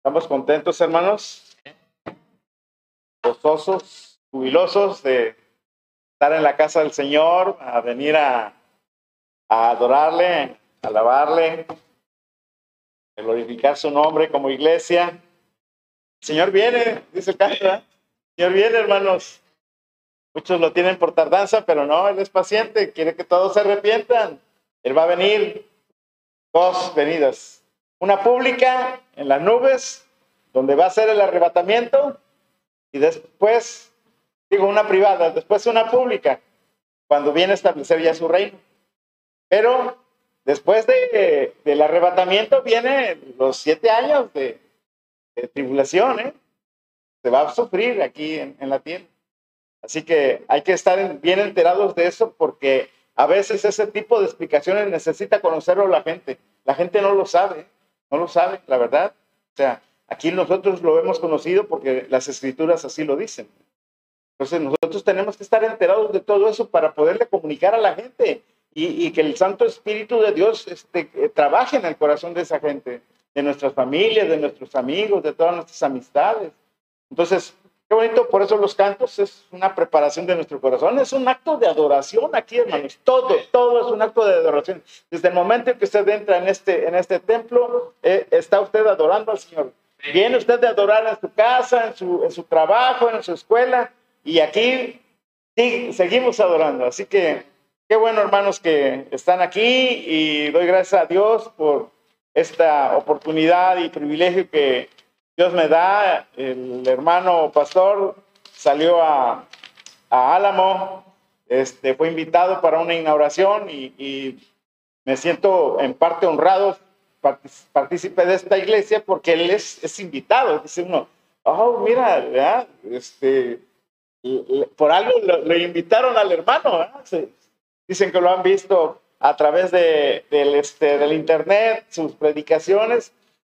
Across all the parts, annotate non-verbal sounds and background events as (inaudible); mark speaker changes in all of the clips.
Speaker 1: Estamos contentos, hermanos, gozosos, jubilosos de estar en la casa del Señor, a venir a, adorarle, a alabarle, a glorificar su nombre como iglesia. El Señor viene, dice el canto, el Señor viene, hermanos. Muchos lo tienen por tardanza, pero no, Él es paciente, quiere que todos se arrepientan. Él va a venir, dos venidas una pública en las nubes, donde va a ser el arrebatamiento, y después, digo, una privada, después una pública, cuando viene a establecer ya su reino. Pero después de, del arrebatamiento vienen los siete años de, tribulación, ¿eh? Se va a sufrir aquí en, en la tierra. Así que hay que estar bien enterados de eso porque a veces ese tipo de explicaciones necesita conocerlo la gente. La gente no lo sabe no lo sabe, la verdad. O sea, aquí nosotros lo hemos conocido porque las escrituras así lo dicen. Entonces nosotros tenemos que estar enterados de todo eso para poderle comunicar a la gente y, que el Santo Espíritu de Dios este, eh, trabaje en el corazón de esa gente, de nuestras familias, de nuestros amigos, de todas nuestras amistades. Entonces, Qué bonito, por eso los cantos es una preparación de nuestro corazón, es un acto de adoración aquí, hermanos. Todo, todo es un acto de adoración. Desde el momento en que usted entra en este, en este templo, eh, está usted adorando al Señor. Viene usted de adorar en su casa, en su, en su trabajo, en su escuela, y aquí sí, seguimos adorando. Así que qué bueno, hermanos, que están aquí y doy gracias a Dios por esta oportunidad y privilegio que Dios me da, el hermano pastor salió a, Álamo, este, fue invitado para una inauguración y, me siento en parte honrado partícipe de esta iglesia porque él es, es invitado. Dice uno, oh, mira, este, por algo le invitaron al hermano. dicen que lo han visto a través este, del internet, sus predicaciones,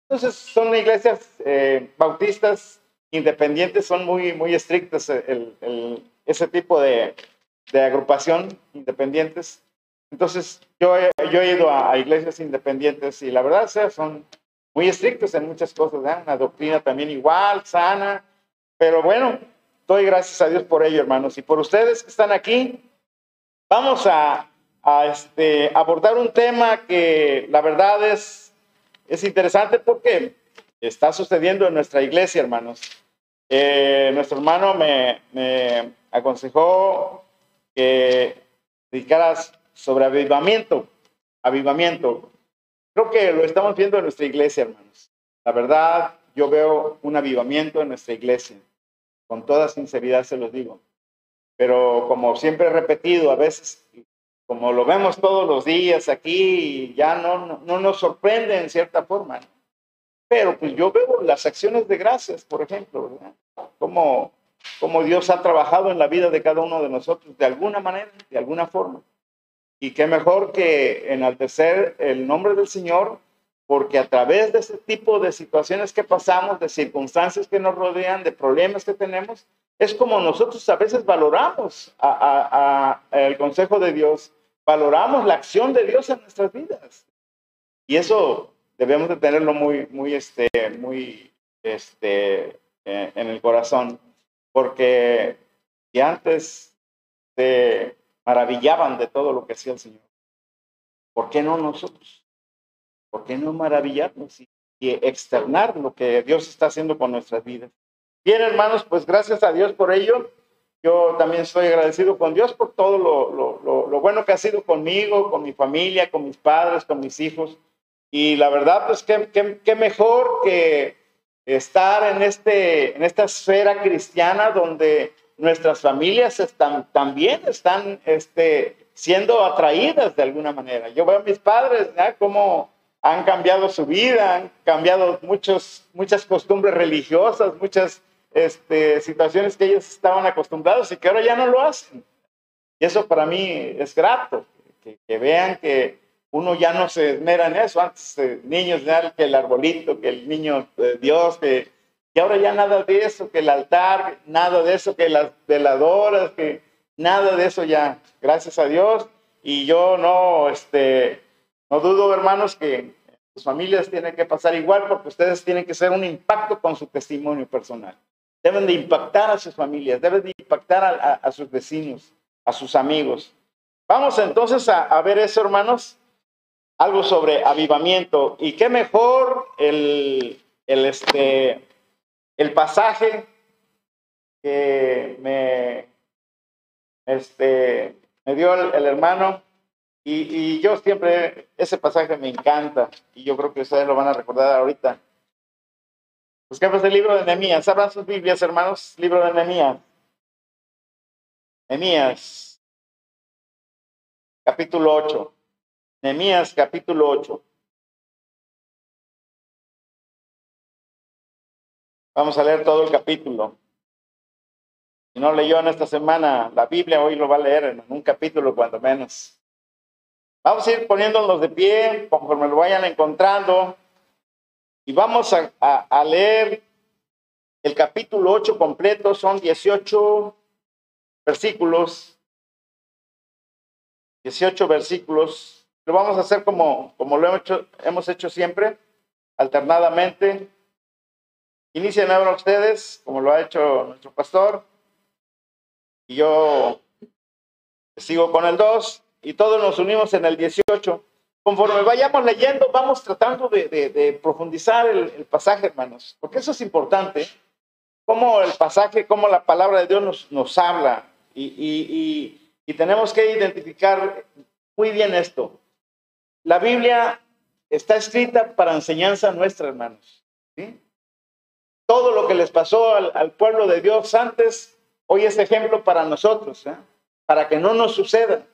Speaker 1: entonces son iglesias eh, bautistas independientes, son muy, muy estrictas ese tipo de, agrupación independientes. Entonces yo he, yo he ido a, iglesias independientes y la verdad son muy estrictos en muchas cosas, una doctrina también igual, sana, pero bueno, doy gracias a Dios por ello, hermanos. Y por ustedes que están aquí, vamos a, a este, abordar un tema que la verdad es es interesante porque está sucediendo en nuestra iglesia, hermanos. Eh, nuestro hermano me, aconsejó que dedicaras sobre avivamiento, avivamiento. Creo que lo estamos viendo en nuestra iglesia, hermanos. La verdad, yo veo un avivamiento en nuestra iglesia. Con toda sinceridad se los digo. Pero como siempre he repetido, a veces como lo vemos todos los días aquí, ya no, no, nos sorprende en cierta forma. Pero pues yo veo las acciones de gracias, por ejemplo, ¿verdad? Como, como Dios ha trabajado en la vida de cada uno de nosotros, de alguna manera, de alguna forma. Y qué mejor que enaltecer el nombre del Señor, porque a través de ese tipo de situaciones que pasamos, de circunstancias que nos rodean, de problemas que tenemos, es como nosotros a veces valoramos a, el consejo de Dios, valoramos la acción de Dios en nuestras vidas. Y eso debemos de tenerlo muy, muy, este, muy, este, eh, en el corazón, porque si antes se maravillaban de todo lo que hacía el Señor, ¿por qué no nosotros? ¿Por qué no maravillarnos y externar lo que Dios está haciendo con nuestras vidas? Bien, hermanos, pues gracias a Dios por ello. Yo también estoy agradecido con Dios por todo lo, bueno que ha sido conmigo, con mi familia, con mis padres, con mis hijos. Y la verdad, pues qué, mejor que estar en, este, en esta esfera cristiana donde nuestras familias están, también están este, siendo atraídas de alguna manera. Yo veo a mis padres, ¿ya? Cómo han cambiado su vida, han cambiado muchos, muchas costumbres religiosas, muchas este, situaciones que ellos estaban acostumbrados y que ahora ya no lo hacen. Y eso para mí es grato, que, vean que uno ya no se esmera en eso. Antes eh, niños, que el arbolito, que el niño de Dios, que, y ahora ya nada de eso, que el altar, nada de eso, que las veladoras, que nada de eso ya, gracias a Dios. Y yo no, este, no dudo, hermanos, que sus familias tienen que pasar igual porque ustedes tienen que ser un impacto con su testimonio personal. Deben de impactar a sus familias, deben de impactar a, sus vecinos, a sus amigos. Vamos entonces a, ver eso, hermanos, algo sobre avivamiento. Y qué mejor el, el, este, el pasaje que me, este, me dio el, hermano. Y, yo siempre, ese pasaje me encanta y yo creo que ustedes lo van a recordar ahorita. Buscamos el libro de Nehemías. Abran sus Biblias, hermanos. Libro de Nehemías. Nehemías, capítulo 8. Nehemías, capítulo 8. Vamos a leer todo el capítulo. Si no leyó en esta semana la Biblia, hoy lo va a leer en un capítulo cuando menos. Vamos a ir poniéndonos de pie conforme lo vayan encontrando y vamos a, a leer el capítulo 8 completo. Son 18 versículos. 18 versículos. Lo vamos a hacer como, como lo hemos hecho, hemos hecho siempre, alternadamente. Inician ahora ustedes, como lo ha hecho nuestro pastor, y yo sigo con el 2, y todos nos unimos en el 18. Conforme vayamos leyendo, vamos tratando de, profundizar el, pasaje, hermanos, porque eso es importante. Cómo el pasaje, cómo la palabra de Dios nos, habla. Y, y tenemos que identificar muy bien esto. La Biblia está escrita para enseñanza nuestra, hermanos. ¿sí? Todo lo que les pasó al, pueblo de Dios antes, hoy es ejemplo para nosotros, ¿eh? para que no nos suceda,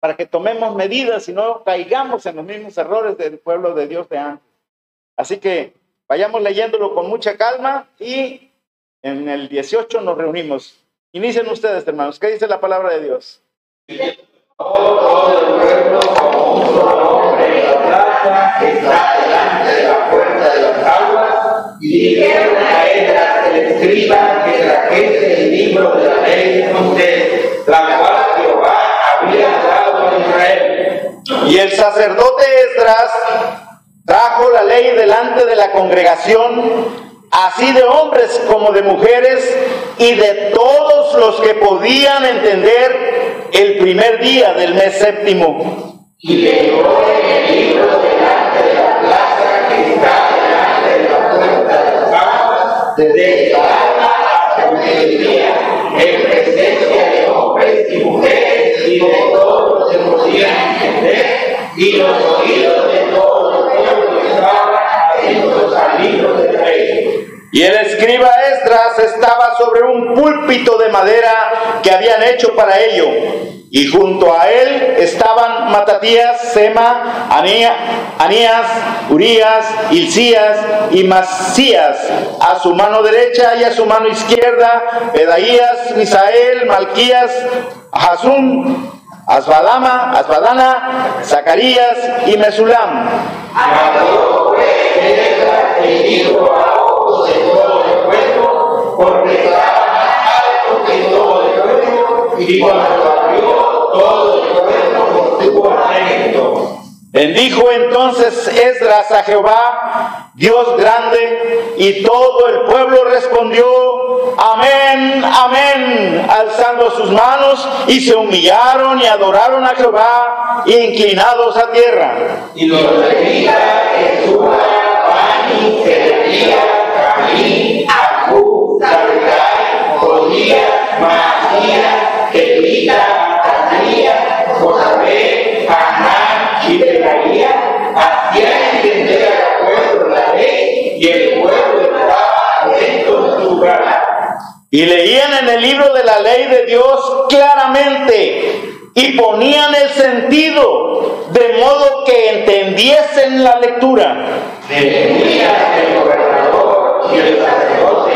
Speaker 1: para que tomemos medidas y no caigamos en los mismos errores del pueblo de Dios de antes. Así que vayamos leyéndolo con mucha calma y en el 18 nos reunimos. Inicien ustedes, hermanos. ¿Qué dice la palabra de Dios
Speaker 2: Jehová había dado a Israel.
Speaker 1: Y el sacerdote Esdras trajo la ley delante de la congregación así de hombres como de mujeres y de todos los que podían entender el primer día del mes séptimo.
Speaker 2: Y leyó en el libro delante de la plaza que está delante de la puerta de las aguas, desde hasta mediodía, en presencia de hombres y mujeres y de todos los que podían entender, y los oídos de del rey.
Speaker 1: Y el escriba Esdras estaba sobre un púlpito de madera que habían hecho para ello. Y junto a él estaban Matatías, Sema, Anías, Urías, Hilcías y Masías, a su mano derecha y a su mano izquierda, Pedaías, Misael, Malquías, Hasum, Asbadama, Asbadana, Zacarías y Mesulam. Bendijo entonces Esdras a Jehová, Dios grande, y todo el pueblo respondió, amén, amén, alzando sus manos, y se humillaron y adoraron a Jehová, inclinados a tierra.
Speaker 2: Y los levitas, Jesús, Pani, Sedequías, Camín, Acú, Sabetai, Jodías, Masías, Kelita, Azarías, Josabé, Hanán y hacían Y
Speaker 1: leían en el libro de la ley de Dios claramente y ponían el sentido de modo que entendiesen la lectura.
Speaker 2: el gobernador y el sacerdote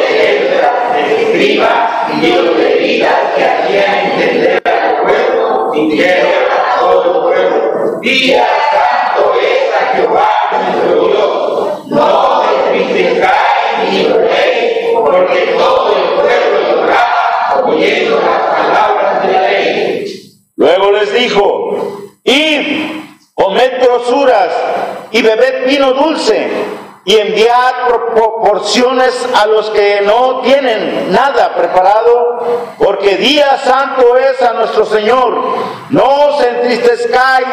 Speaker 2: el escriba y los levitas que hacían entender al pueblo dijeron a todo el pueblo, día
Speaker 1: Luego les dijo, id, comed grosuras y bebed vino dulce y enviad proporciones a los que no tienen nada preparado, porque día santo es a nuestro Señor. No os entristezcáis,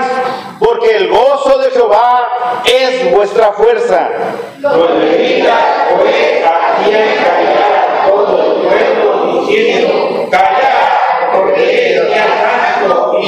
Speaker 1: porque el gozo de Jehová es vuestra fuerza.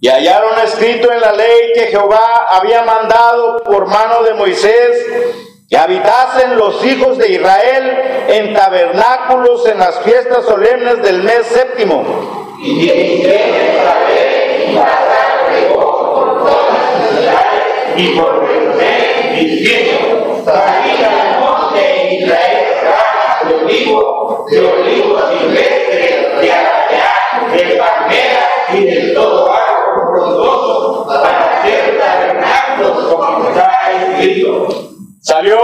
Speaker 2: Y
Speaker 1: hallaron escrito en la ley que Jehová había mandado por mano de Moisés que habitasen los hijos de Israel en tabernáculos en las fiestas solemnes del mes séptimo.
Speaker 2: Y Israel y por Jerusalén, diciendo, salid al monte Israel, ramas de olivo, de olivos silvestres, de arrayán, de palmera y de todo escrito.
Speaker 1: Salió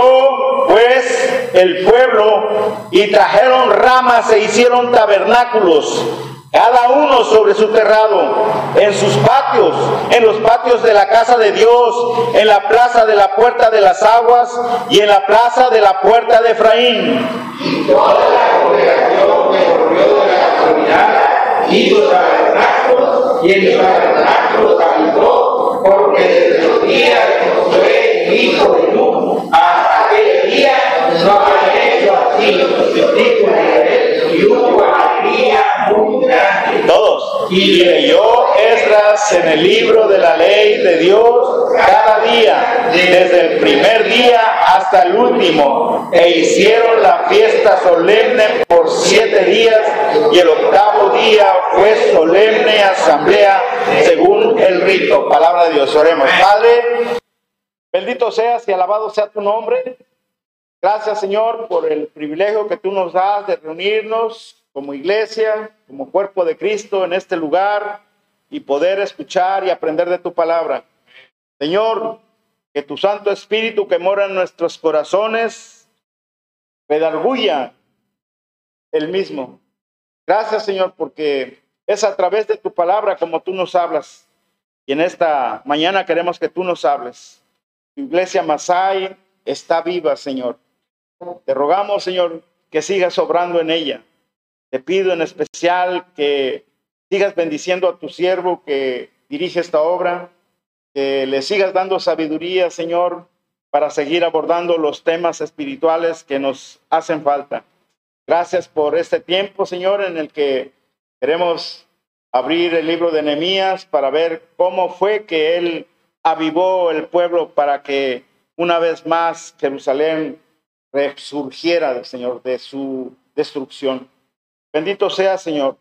Speaker 1: pues el pueblo y trajeron ramas e hicieron tabernáculos, cada uno sobre su terrado, en sus patios, en los patios de la casa de Dios, en la plaza de la puerta de las aguas y en la plaza de la puerta de Efraín.
Speaker 2: Y toda la congregación que corrió de la caminada hizo tabernáculos y en los tabernáculos habitó, porque desde los días de Josué, hijo de hasta aquel día no había hecho así de Israel y hubo alegría muy.
Speaker 1: Todos. Y leyó Esdras en el libro de la ley de Dios cada día, desde el primer día hasta el último, e hicieron la fiesta solemne por siete días, y el octavo día fue solemne asamblea según el rito. Palabra de Dios, oremos. Padre, bendito seas y alabado sea tu nombre. Gracias, Señor, por el privilegio que tú nos das de reunirnos como iglesia, como cuerpo de Cristo en este lugar y poder escuchar y aprender de tu palabra. Señor, que tu Santo Espíritu que mora en nuestros corazones redarguya el mismo. Gracias, Señor, porque es a través de tu palabra como tú nos hablas. Y en esta mañana queremos que tú nos hables. Iglesia Masai está viva, Señor. Te rogamos, Señor, que sigas obrando en ella. Te pido en especial que sigas bendiciendo a tu siervo que dirige esta obra, que le sigas dando sabiduría, Señor, para seguir abordando los temas espirituales que nos hacen falta. Gracias por este tiempo, Señor, en el que queremos abrir el libro de Nehemías para ver cómo fue que él avivó el pueblo para que una vez más Jerusalén resurgiera, Señor, de su destrucción. Bendito sea, Señor.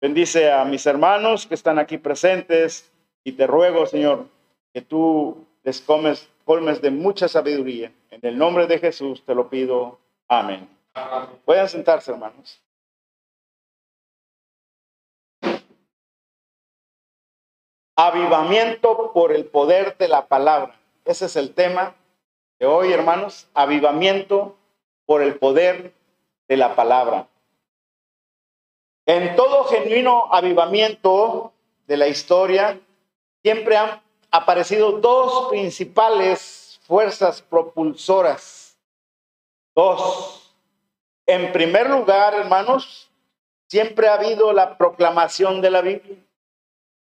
Speaker 1: Bendice a mis hermanos que están aquí presentes y te ruego, Señor, que tú les comes, colmes de mucha sabiduría. En el nombre de Jesús te lo pido. Amén. Pueden sentarse, hermanos. Avivamiento por el poder de la palabra. Ese es el tema de hoy, hermanos. Avivamiento por el poder de la palabra. En todo genuino avivamiento de la historia, siempre han aparecido dos principales fuerzas propulsoras. Dos. En primer lugar, hermanos, siempre ha habido la proclamación de la Biblia,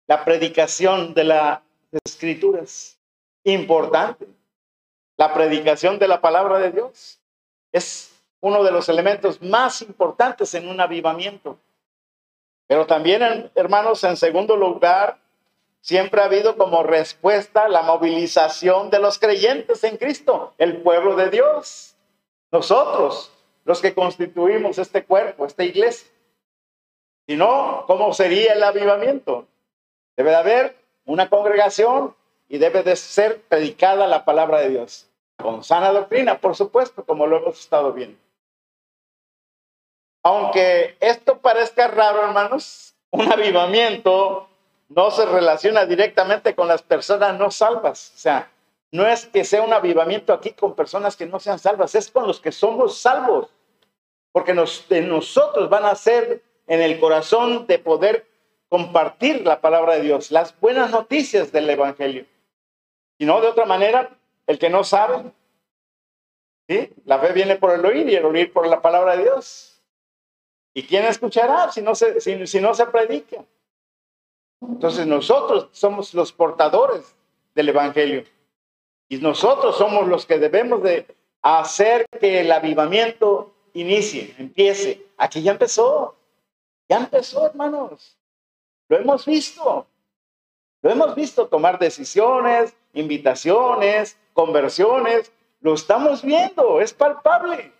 Speaker 1: la predicación de las escrituras. Importante. La predicación de la palabra de Dios es uno de los elementos más importantes en un avivamiento. Pero también, hermanos, en segundo lugar, siempre ha habido como respuesta la movilización de los creyentes en Cristo, el pueblo de Dios, nosotros, los que constituimos este cuerpo, esta iglesia. Si no, ¿cómo sería el avivamiento? Debe de haber una congregación y debe de ser predicada la palabra de Dios. Con sana doctrina, por supuesto, como lo hemos estado viendo. Aunque esto parezca raro, hermanos, (laughs) un avivamiento no se relaciona directamente con las personas no salvas. O sea, no es que sea un avivamiento aquí con personas que no sean salvas, es con los que somos salvos. Porque nos, de nosotros van a ser en el corazón de poder compartir la palabra de Dios, las buenas noticias del Evangelio. Y no de otra manera, el que no sabe, ¿sí? la fe viene por el oír y el oír por la palabra de Dios. ¿Y quién escuchará si no se, si no se predica? Entonces nosotros somos los portadores del Evangelio. Y nosotros somos los que debemos de hacer que el avivamiento inicie, empiece. Aquí ya empezó. Ya empezó, hermanos. Lo hemos visto. Lo hemos visto tomar decisiones, invitaciones, conversiones. Lo estamos viendo, es palpable.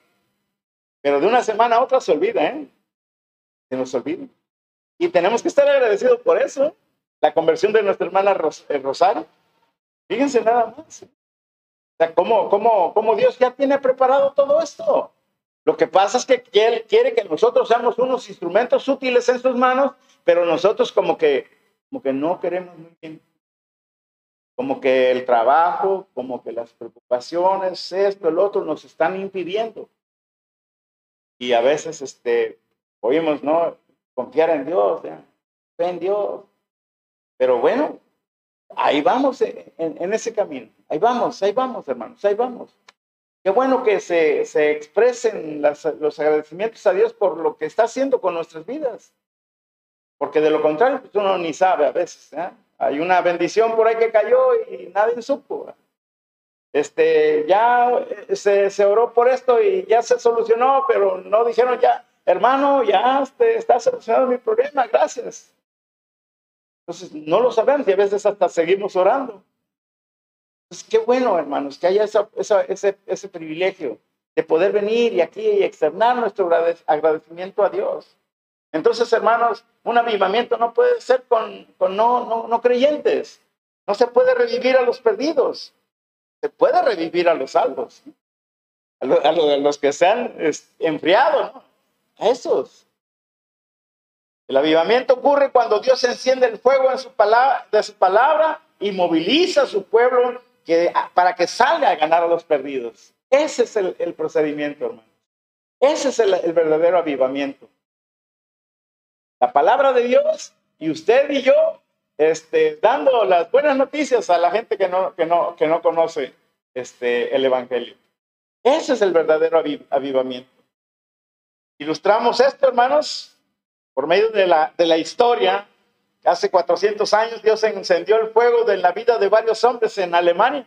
Speaker 1: Pero de una semana a otra se olvida, ¿eh? Se nos olvida. Y tenemos que estar agradecidos por eso. La conversión de nuestra hermana eh, Rosario. Fíjense nada más. O sea, ¿cómo, cómo, cómo Dios ya tiene preparado todo esto. Lo que pasa es que Él quiere que nosotros seamos unos instrumentos útiles en sus manos, pero nosotros como que, como que no queremos muy bien. Como que el trabajo, como que las preocupaciones, esto, el otro, nos están impidiendo. Y a veces este, oímos, ¿no? Confiar en Dios, fe en Dios. Pero bueno, ahí vamos en, en, ese camino. Ahí vamos, ahí vamos, hermanos, ahí vamos. Qué bueno que se, se expresen las, los agradecimientos a Dios por lo que está haciendo con nuestras vidas. Porque de lo contrario, pues uno ni sabe a veces. ¿eh? Hay una bendición por ahí que cayó y nadie supo. Este, ya eh, se, se oró por esto y ya se solucionó, pero no dijeron ya, hermano, ya este, está solucionado mi problema, gracias. Entonces, no lo sabemos y a veces hasta seguimos orando. Pues qué bueno, hermanos, que haya ese, ese privilegio de poder venir y aquí y externar nuestro agradecimiento a Dios. Entonces, hermanos, un avivamiento no puede ser con, con no, no, no, creyentes. No se puede revivir a los perdidos. Se puede revivir a los salvos. A, los que se han enfriado. A esos. El avivamiento ocurre cuando Dios enciende el fuego en su palabra, de su palabra y moviliza a su pueblo que, para que salga a ganar a los perdidos. Ese es el, procedimiento, hermano. Ese es el, verdadero avivamiento. La palabra de Dios y usted y yo este, dando las buenas noticias a la gente que no, que no, que no conoce este, el Evangelio. Ese es el verdadero avivamiento. Ilustramos esto, hermanos, por medio de la, de la historia Hace 400 años Dios encendió el fuego de la vida de varios hombres en Alemania.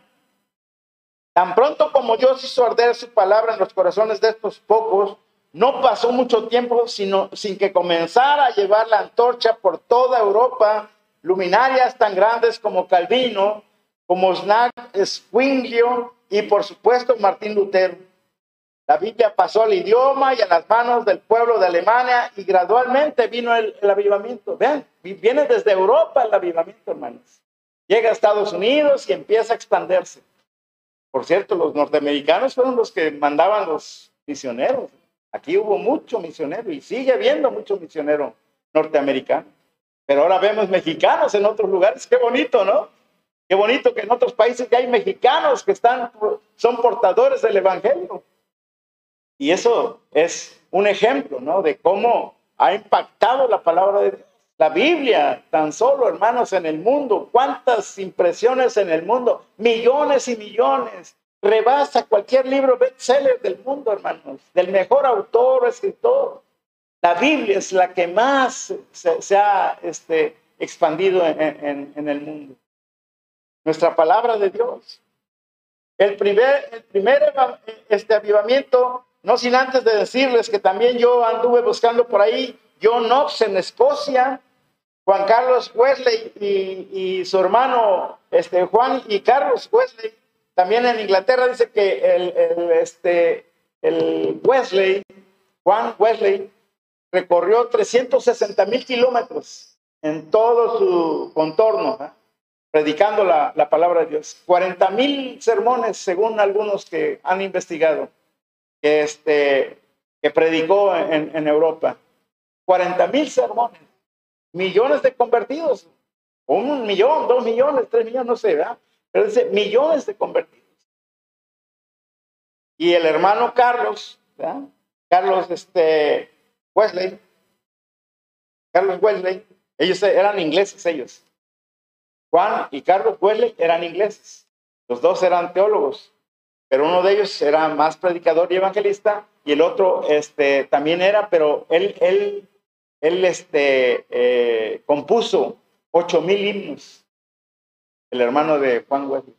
Speaker 1: Tan pronto como Dios hizo arder su palabra en los corazones de estos pocos, no pasó mucho tiempo sin que comenzara a llevar la antorcha por toda Europa, luminarias tan grandes como Calvino, como Snag Zwinglio y por supuesto Martín Lutero. La Biblia pasó al idioma y a las manos del pueblo de Alemania y gradualmente vino el, avivamiento. Vean, viene desde Europa el avivamiento, hermanos. Llega a Estados Unidos y empieza a expandirse. Por cierto, los norteamericanos fueron los que mandaban los misioneros. Aquí hubo mucho misionero y sigue habiendo mucho misionero norteamericano. Pero ahora vemos mexicanos en otros lugares. Qué bonito, ¿no? Qué bonito que en otros países ya hay mexicanos que están, son portadores del evangelio. Y eso es un ejemplo, ¿no? De cómo ha impactado la palabra de Dios. La Biblia, tan solo, hermanos, en el mundo, cuántas impresiones en el mundo, millones y millones. Rebasa cualquier libro bestseller del mundo, hermanos, del mejor autor escritor. La Biblia es la que más se, ha este, expandido en, en, el mundo. Nuestra palabra de Dios. El primer, el primer este avivamiento no sin antes de decirles que también yo anduve buscando por ahí John Knox en Escocia, Juan Carlos Wesley y, su hermano este, Juan y Carlos Wesley. También en Inglaterra dice que el, este, el Wesley, Juan Wesley, recorrió 360 mil kilómetros en todo su contorno, ¿eh? predicando la, palabra de Dios. 40 mil sermones, según algunos que han investigado, que, este, que predicó en, Europa. 40 mil sermones, millones de convertidos, un millón, dos millones, tres millones, no sé. Pero dice millones de convertidos. Y el hermano Carlos. Carlos este, Wesley, Carlos Wesley, ellos eran ingleses, ellos. Juan y Carlos Wesley eran ingleses. Los dos eran teólogos, pero uno de ellos era más predicador y evangelista y el otro este, también era, pero él, él, él este, eh, compuso ocho mil himnos, el hermano de Juan Wesley.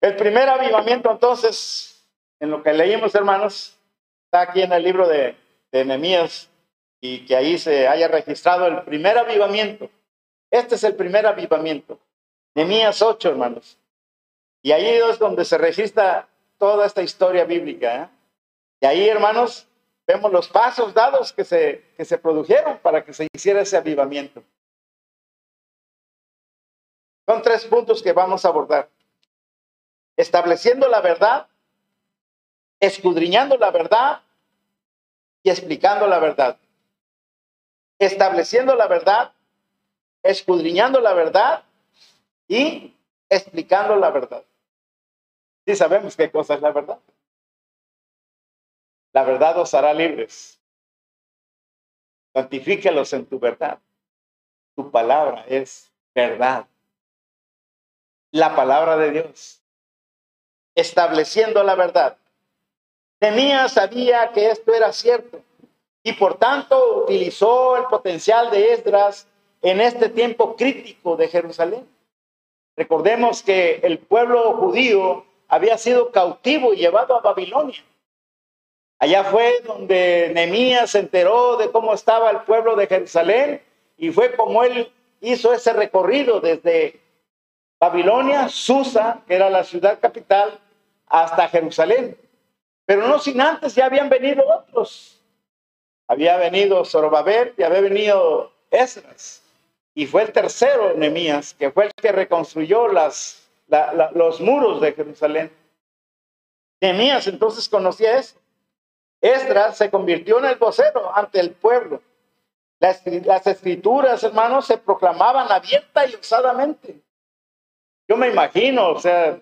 Speaker 1: El primer avivamiento entonces, en lo que leímos hermanos, está aquí en el libro de, de Nehemías y que ahí se haya registrado el primer avivamiento. Este es el primer avivamiento. Nehemías 8, hermanos. Y ahí es donde se registra toda esta historia bíblica. ¿eh? Y ahí, hermanos, vemos los pasos dados que se, que se produjeron para que se hiciera ese avivamiento. Son tres puntos que vamos a abordar. Estableciendo la verdad, escudriñando la verdad y explicando la verdad. Estableciendo la verdad, escudriñando la verdad y explicando la verdad. Sí sabemos qué cosa es la verdad. La verdad os hará libres. Santifíquelos en tu verdad. Tu palabra es verdad. La palabra de Dios. Estableciendo la verdad. Temía, sabía que esto era cierto y por tanto utilizó el potencial de Esdras en este tiempo crítico de Jerusalén. Recordemos que el pueblo judío había sido cautivo y llevado a Babilonia. Allá fue donde Nehemías se enteró de cómo estaba el pueblo de Jerusalén y fue como él hizo ese recorrido desde Babilonia, Susa, que era la ciudad capital, hasta Jerusalén. Pero no sin antes ya habían venido otros. Había venido Zorobabel y había venido Esdras. Y fue el tercero, Nehemías, que fue el que reconstruyó las, los muros de Jerusalén. Nehemías entonces conocía eso. Esdras se convirtió en el vocero ante el pueblo. Las, las, escrituras, hermanos, se proclamaban abierta y osadamente. Yo me imagino, o sea,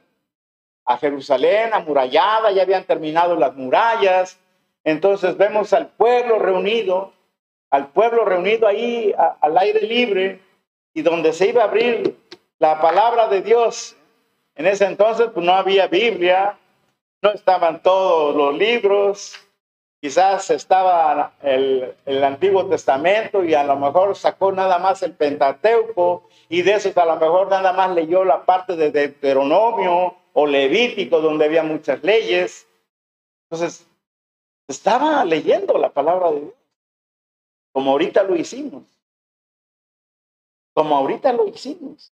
Speaker 1: a Jerusalén amurallada, ya habían terminado las murallas. Entonces vemos al pueblo reunido, al pueblo reunido ahí al aire libre y donde se iba a abrir la palabra de Dios. En ese entonces pues no había Biblia, no estaban todos los libros, quizás estaba el, el, Antiguo Testamento y a lo mejor sacó nada más el Pentateuco y de eso a lo mejor nada más leyó la parte de Deuteronomio o Levítico donde había muchas leyes. Entonces, estaba leyendo la palabra de Dios, como ahorita lo hicimos. Como ahorita lo hicimos.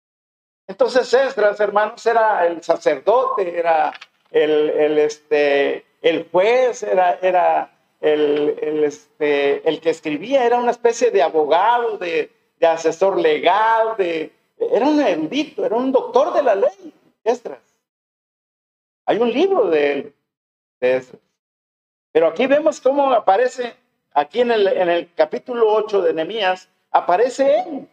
Speaker 1: Entonces Esdras, hermanos, era el sacerdote, era el, el, este, el juez, era, era el, el, este, el que escribía, era una especie de abogado, de, de asesor legal, de, era un erudito, era un doctor de la ley, Esdras. Hay un libro de él, de Esdras. Pero aquí vemos cómo aparece, aquí en el, en el capítulo 8 de Nehemías, aparece él,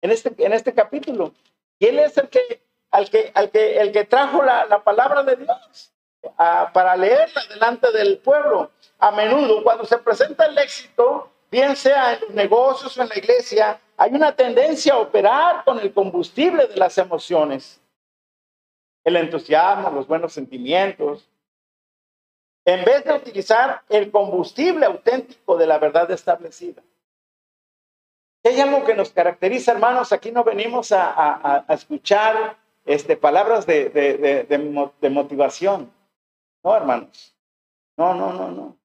Speaker 1: en este, en este capítulo. Él es el que, al que, al que, el que trajo la, la palabra de Dios para leerla delante del pueblo. A menudo, cuando se presenta el éxito, bien sea en los negocios o en la iglesia, hay una tendencia a operar con el combustible de las emociones, el entusiasmo, los buenos sentimientos, en vez de utilizar el combustible auténtico de la verdad establecida. Hay algo que nos caracteriza, hermanos, aquí no venimos a, escuchar este, palabras de, motivación. No, hermanos. No, no, no, no.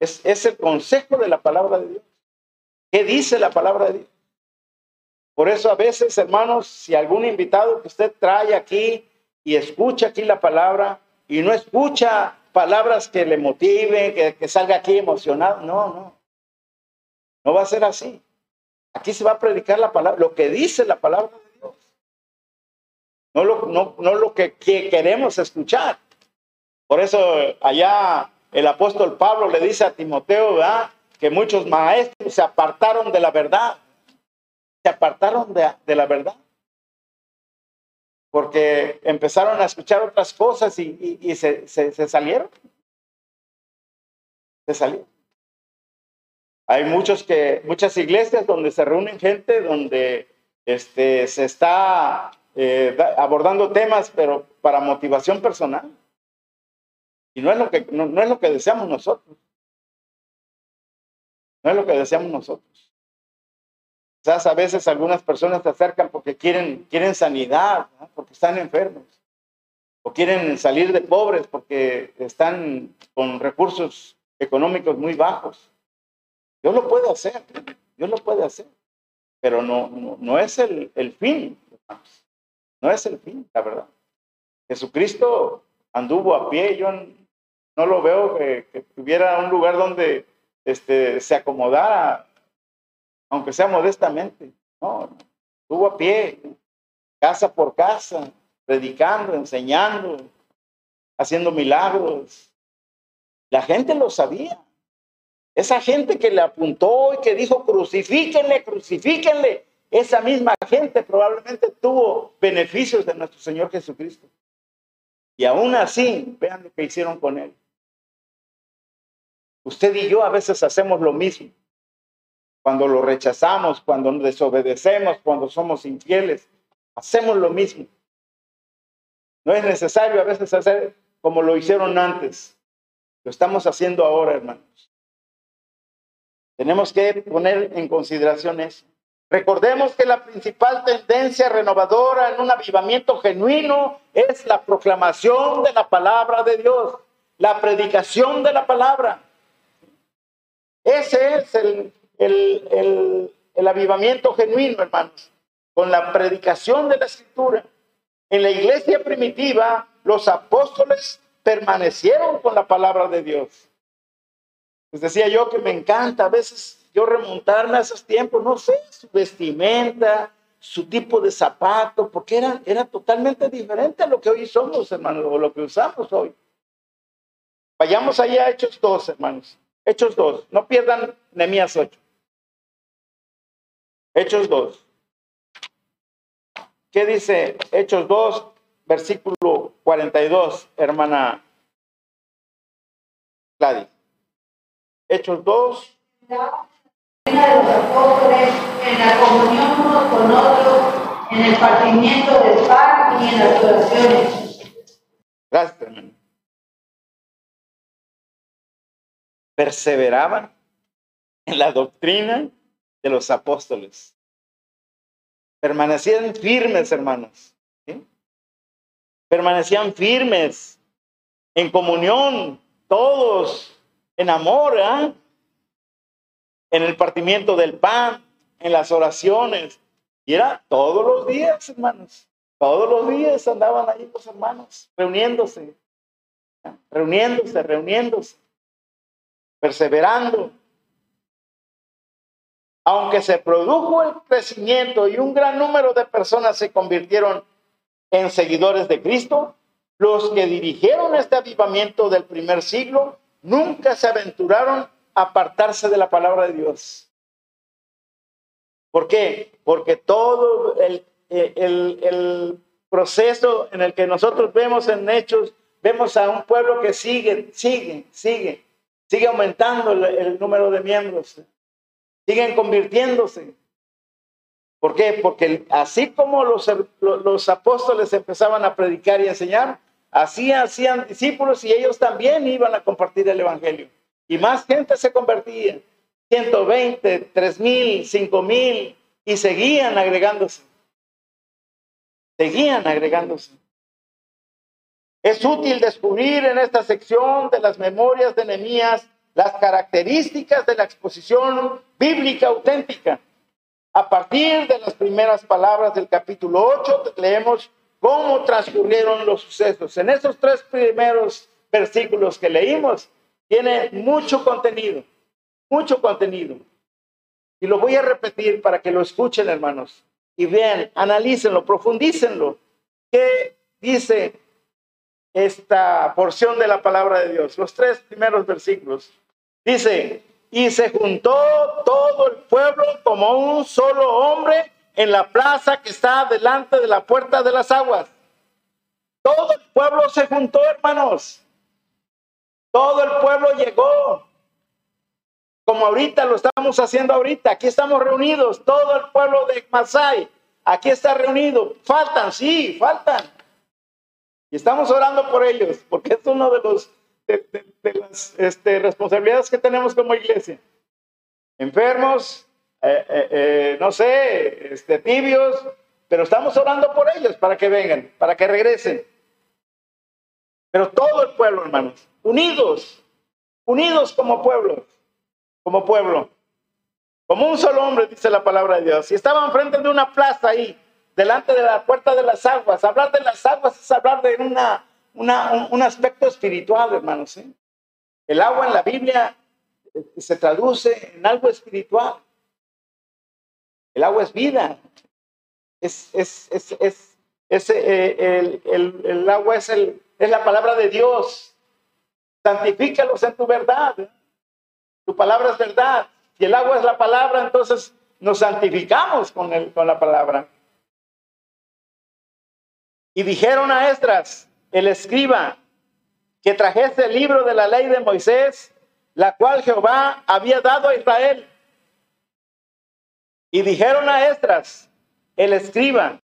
Speaker 1: Es, el consejo de la palabra de Dios. ¿Qué dice la palabra de Dios? Por eso a veces, hermanos, si algún invitado que usted trae aquí y escucha aquí la palabra y no escucha palabras que le motiven, que salga aquí emocionado, no, no. No va a ser así. Aquí se va a predicar la palabra, lo que dice la palabra de Dios. no lo, no, no lo que, que queremos escuchar. Por eso allá el apóstol Pablo le dice a Timoteo, ¿verdad? que muchos maestros se apartaron de la verdad, se apartaron de, la verdad, porque empezaron a escuchar otras cosas y se, se, se salieron, se salieron. Hay muchos que, muchas iglesias donde se reúnen gente, donde este, se está eh, abordando temas, pero para motivación personal. Y no es lo que, no, es lo que deseamos nosotros. No es lo que deseamos nosotros. Quizás a veces algunas personas se acercan porque quieren, quieren sanidad, ¿no? porque están enfermos. O quieren salir de pobres porque están con recursos económicos muy bajos. Dios lo puede hacer, Dios lo puede hacer, pero no, no, no es el, el fin. No es el fin, la verdad. Jesucristo anduvo a pie, yo no lo veo que, que tuviera un lugar donde este, se acomodara, aunque sea modestamente. No, estuvo a pie, casa por casa, predicando, enseñando, haciendo milagros. La gente lo sabía. Esa gente que le apuntó y que dijo, crucifíquenle, crucifíquenle, esa misma gente probablemente tuvo beneficios de nuestro Señor Jesucristo. Y aún así, vean lo que hicieron con él. Usted y yo a veces hacemos lo mismo. Cuando lo rechazamos, cuando desobedecemos, cuando somos infieles, hacemos lo mismo. No es necesario a veces hacer como lo hicieron antes. Lo estamos haciendo ahora, hermanos. Tenemos que poner en consideración eso. Recordemos que la principal tendencia renovadora en un avivamiento genuino es la proclamación de la palabra de Dios, la predicación de la palabra. Ese es el, el, el, el avivamiento genuino, hermanos, con la predicación de la escritura. En la iglesia primitiva, los apóstoles permanecieron con la palabra de Dios. Les decía yo que me encanta a veces yo remontarme a esos tiempos, no sé, su vestimenta, su tipo de zapato, porque era, era totalmente diferente a lo que hoy somos, hermanos, o lo que usamos hoy. Vayamos allá a Hechos 2, hermanos. Hechos 2. No pierdan Nehemías 8. Hechos 2. ¿Qué dice Hechos 2, versículo 42, hermana Gladys? Hechos 2.
Speaker 3: de los apóstoles, en la comunión unos con otros, en el partimiento del pan y en las oraciones.
Speaker 1: Gracias, hermano. Perseveraban en la doctrina de los apóstoles. Permanecían firmes, hermanos. ¿sí? Permanecían firmes en comunión, todos en amor, en el partimiento del pan, en las oraciones. Y era todos los días, hermanos. Todos los días andaban ahí los hermanos, reuniéndose, reuniéndose, reuniéndose, perseverando. Aunque se produjo el crecimiento y un gran número de personas se convirtieron en seguidores de Cristo, los que dirigieron este avivamiento del primer siglo nunca se aventuraron a apartarse de la palabra de Dios. ¿Por qué? Porque todo el, el, proceso en el que nosotros vemos en Hechos, vemos a un pueblo que sigue, sigue, sigue, sigue aumentando el, el número de miembros, siguen convirtiéndose. ¿Por qué? Porque así como los, los apóstoles empezaban a predicar y enseñar, así hacían discípulos y ellos también iban a compartir el Evangelio. Y más gente se convertía. 120, 3 mil, 5 mil, y seguían agregándose. Seguían agregándose. Es útil descubrir en esta sección de las memorias de Nehemías las características de la exposición bíblica auténtica. A partir de las primeras palabras del capítulo 8, leemos cómo transcurrieron los sucesos. En esos tres primeros versículos que leímos, tiene mucho contenido, mucho contenido. Y lo voy a repetir para que lo escuchen, hermanos, y vean, analícenlo, profundícenlo. qué dice esta porción de la palabra de Dios? Los tres primeros versículos. Dice, y se juntó todo el pueblo como un solo hombre en la plaza que está delante de la puerta de las aguas. Todo el pueblo se juntó, hermanos. Todo el pueblo llegó. Como ahorita lo estamos haciendo ahorita. Aquí estamos reunidos. Todo el pueblo de Masai. Aquí está reunido. Faltan, sí, faltan. Y estamos orando por ellos, porque es uno de los las este, responsabilidades que tenemos como iglesia. Enfermos, eh, eh, eh, no sé, este, tibios, pero estamos orando por ellos para que vengan, para que regresen. Pero todo el pueblo, hermanos, unidos, unidos como pueblo, como pueblo, como un solo hombre, dice la palabra de Dios. Y estaban frente de una plaza ahí, delante de la puerta de las aguas. Hablar de las aguas es hablar de una, un, aspecto espiritual, hermanos. El agua en la Biblia se traduce en algo espiritual. El agua es vida. Es, es, es, es eh, el, el, agua es, el, es la palabra de Dios. Santifícalos en tu verdad. Tu palabra es verdad. Si el agua es la palabra, entonces nos santificamos con, el, con la palabra. Y dijeron a Estras el escriba, que trajese el libro de la ley de Moisés, la cual Jehová había dado a Israel. Y dijeron a Estras el escriba,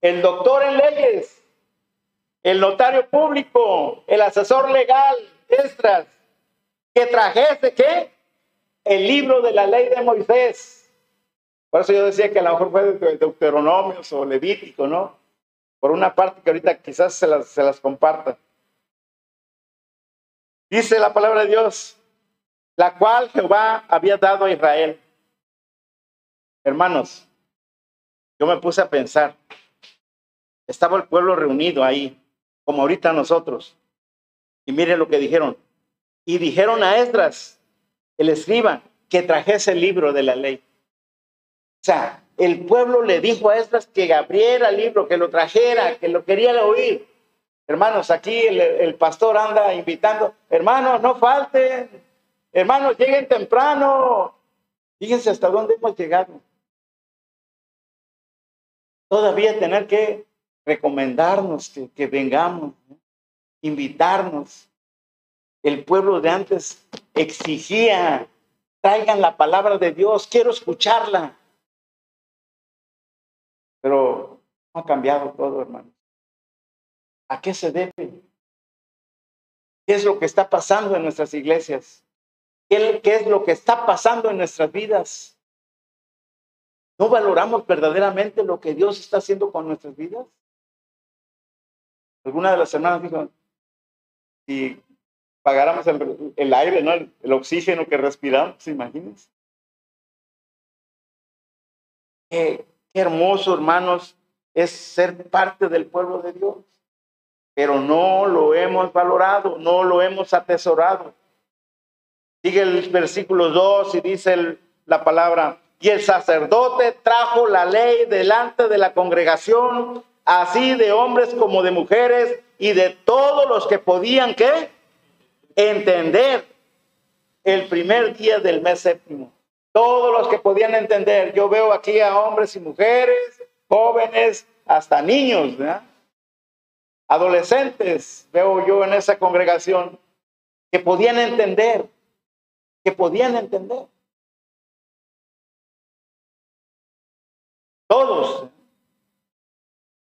Speaker 1: el doctor en leyes, el notario público, el asesor legal, Estras que trajese qué? El libro de la ley de Moisés. Por eso yo decía que a lo mejor fue de Deuteronomios o Levítico, ¿no? Por una parte que ahorita quizás se las, se las comparta. Dice la palabra de Dios, la cual Jehová había dado a Israel. Hermanos, yo me puse a pensar, estaba el pueblo reunido ahí, como ahorita nosotros. Y miren lo que dijeron. Y dijeron a Esdras, el escriba, que trajese el libro de la ley. O sea, el pueblo le dijo a Esdras que abriera el libro, que lo trajera, que lo quería oír. Hermanos, aquí el, el pastor anda invitando, hermanos, no falten, hermanos, lleguen temprano. Fíjense hasta dónde hemos llegado. Todavía tener que recomendarnos que, vengamos, invitarnos. El pueblo de antes exigía, traigan la palabra de Dios, quiero escucharla. Pero ha cambiado todo, hermano. ¿A qué se debe? ¿Qué es lo que está pasando en nuestras iglesias? ¿Qué, qué es lo que está pasando en nuestras vidas? ¿No valoramos verdaderamente lo que Dios está haciendo con nuestras vidas? Alguna de las hermanas dijo, si pagáramos el, aire, ¿no? El, oxígeno que respiramos, imagínense. Qué, Qué hermoso, hermanos, es ser parte del pueblo de Dios. Pero no lo hemos valorado, no lo hemos atesorado. Sigue el versículo 2 y dice la palabra, y el sacerdote trajo la ley delante de la congregación, así de hombres como de mujeres y de todos los que podían, ¿qué? Entender el primer día del mes séptimo. Todos los que podían entender. Yo veo aquí a hombres y mujeres, jóvenes, hasta niños, adolescentes, veo yo en esa congregación, que podían entender, que podían entender. Todos.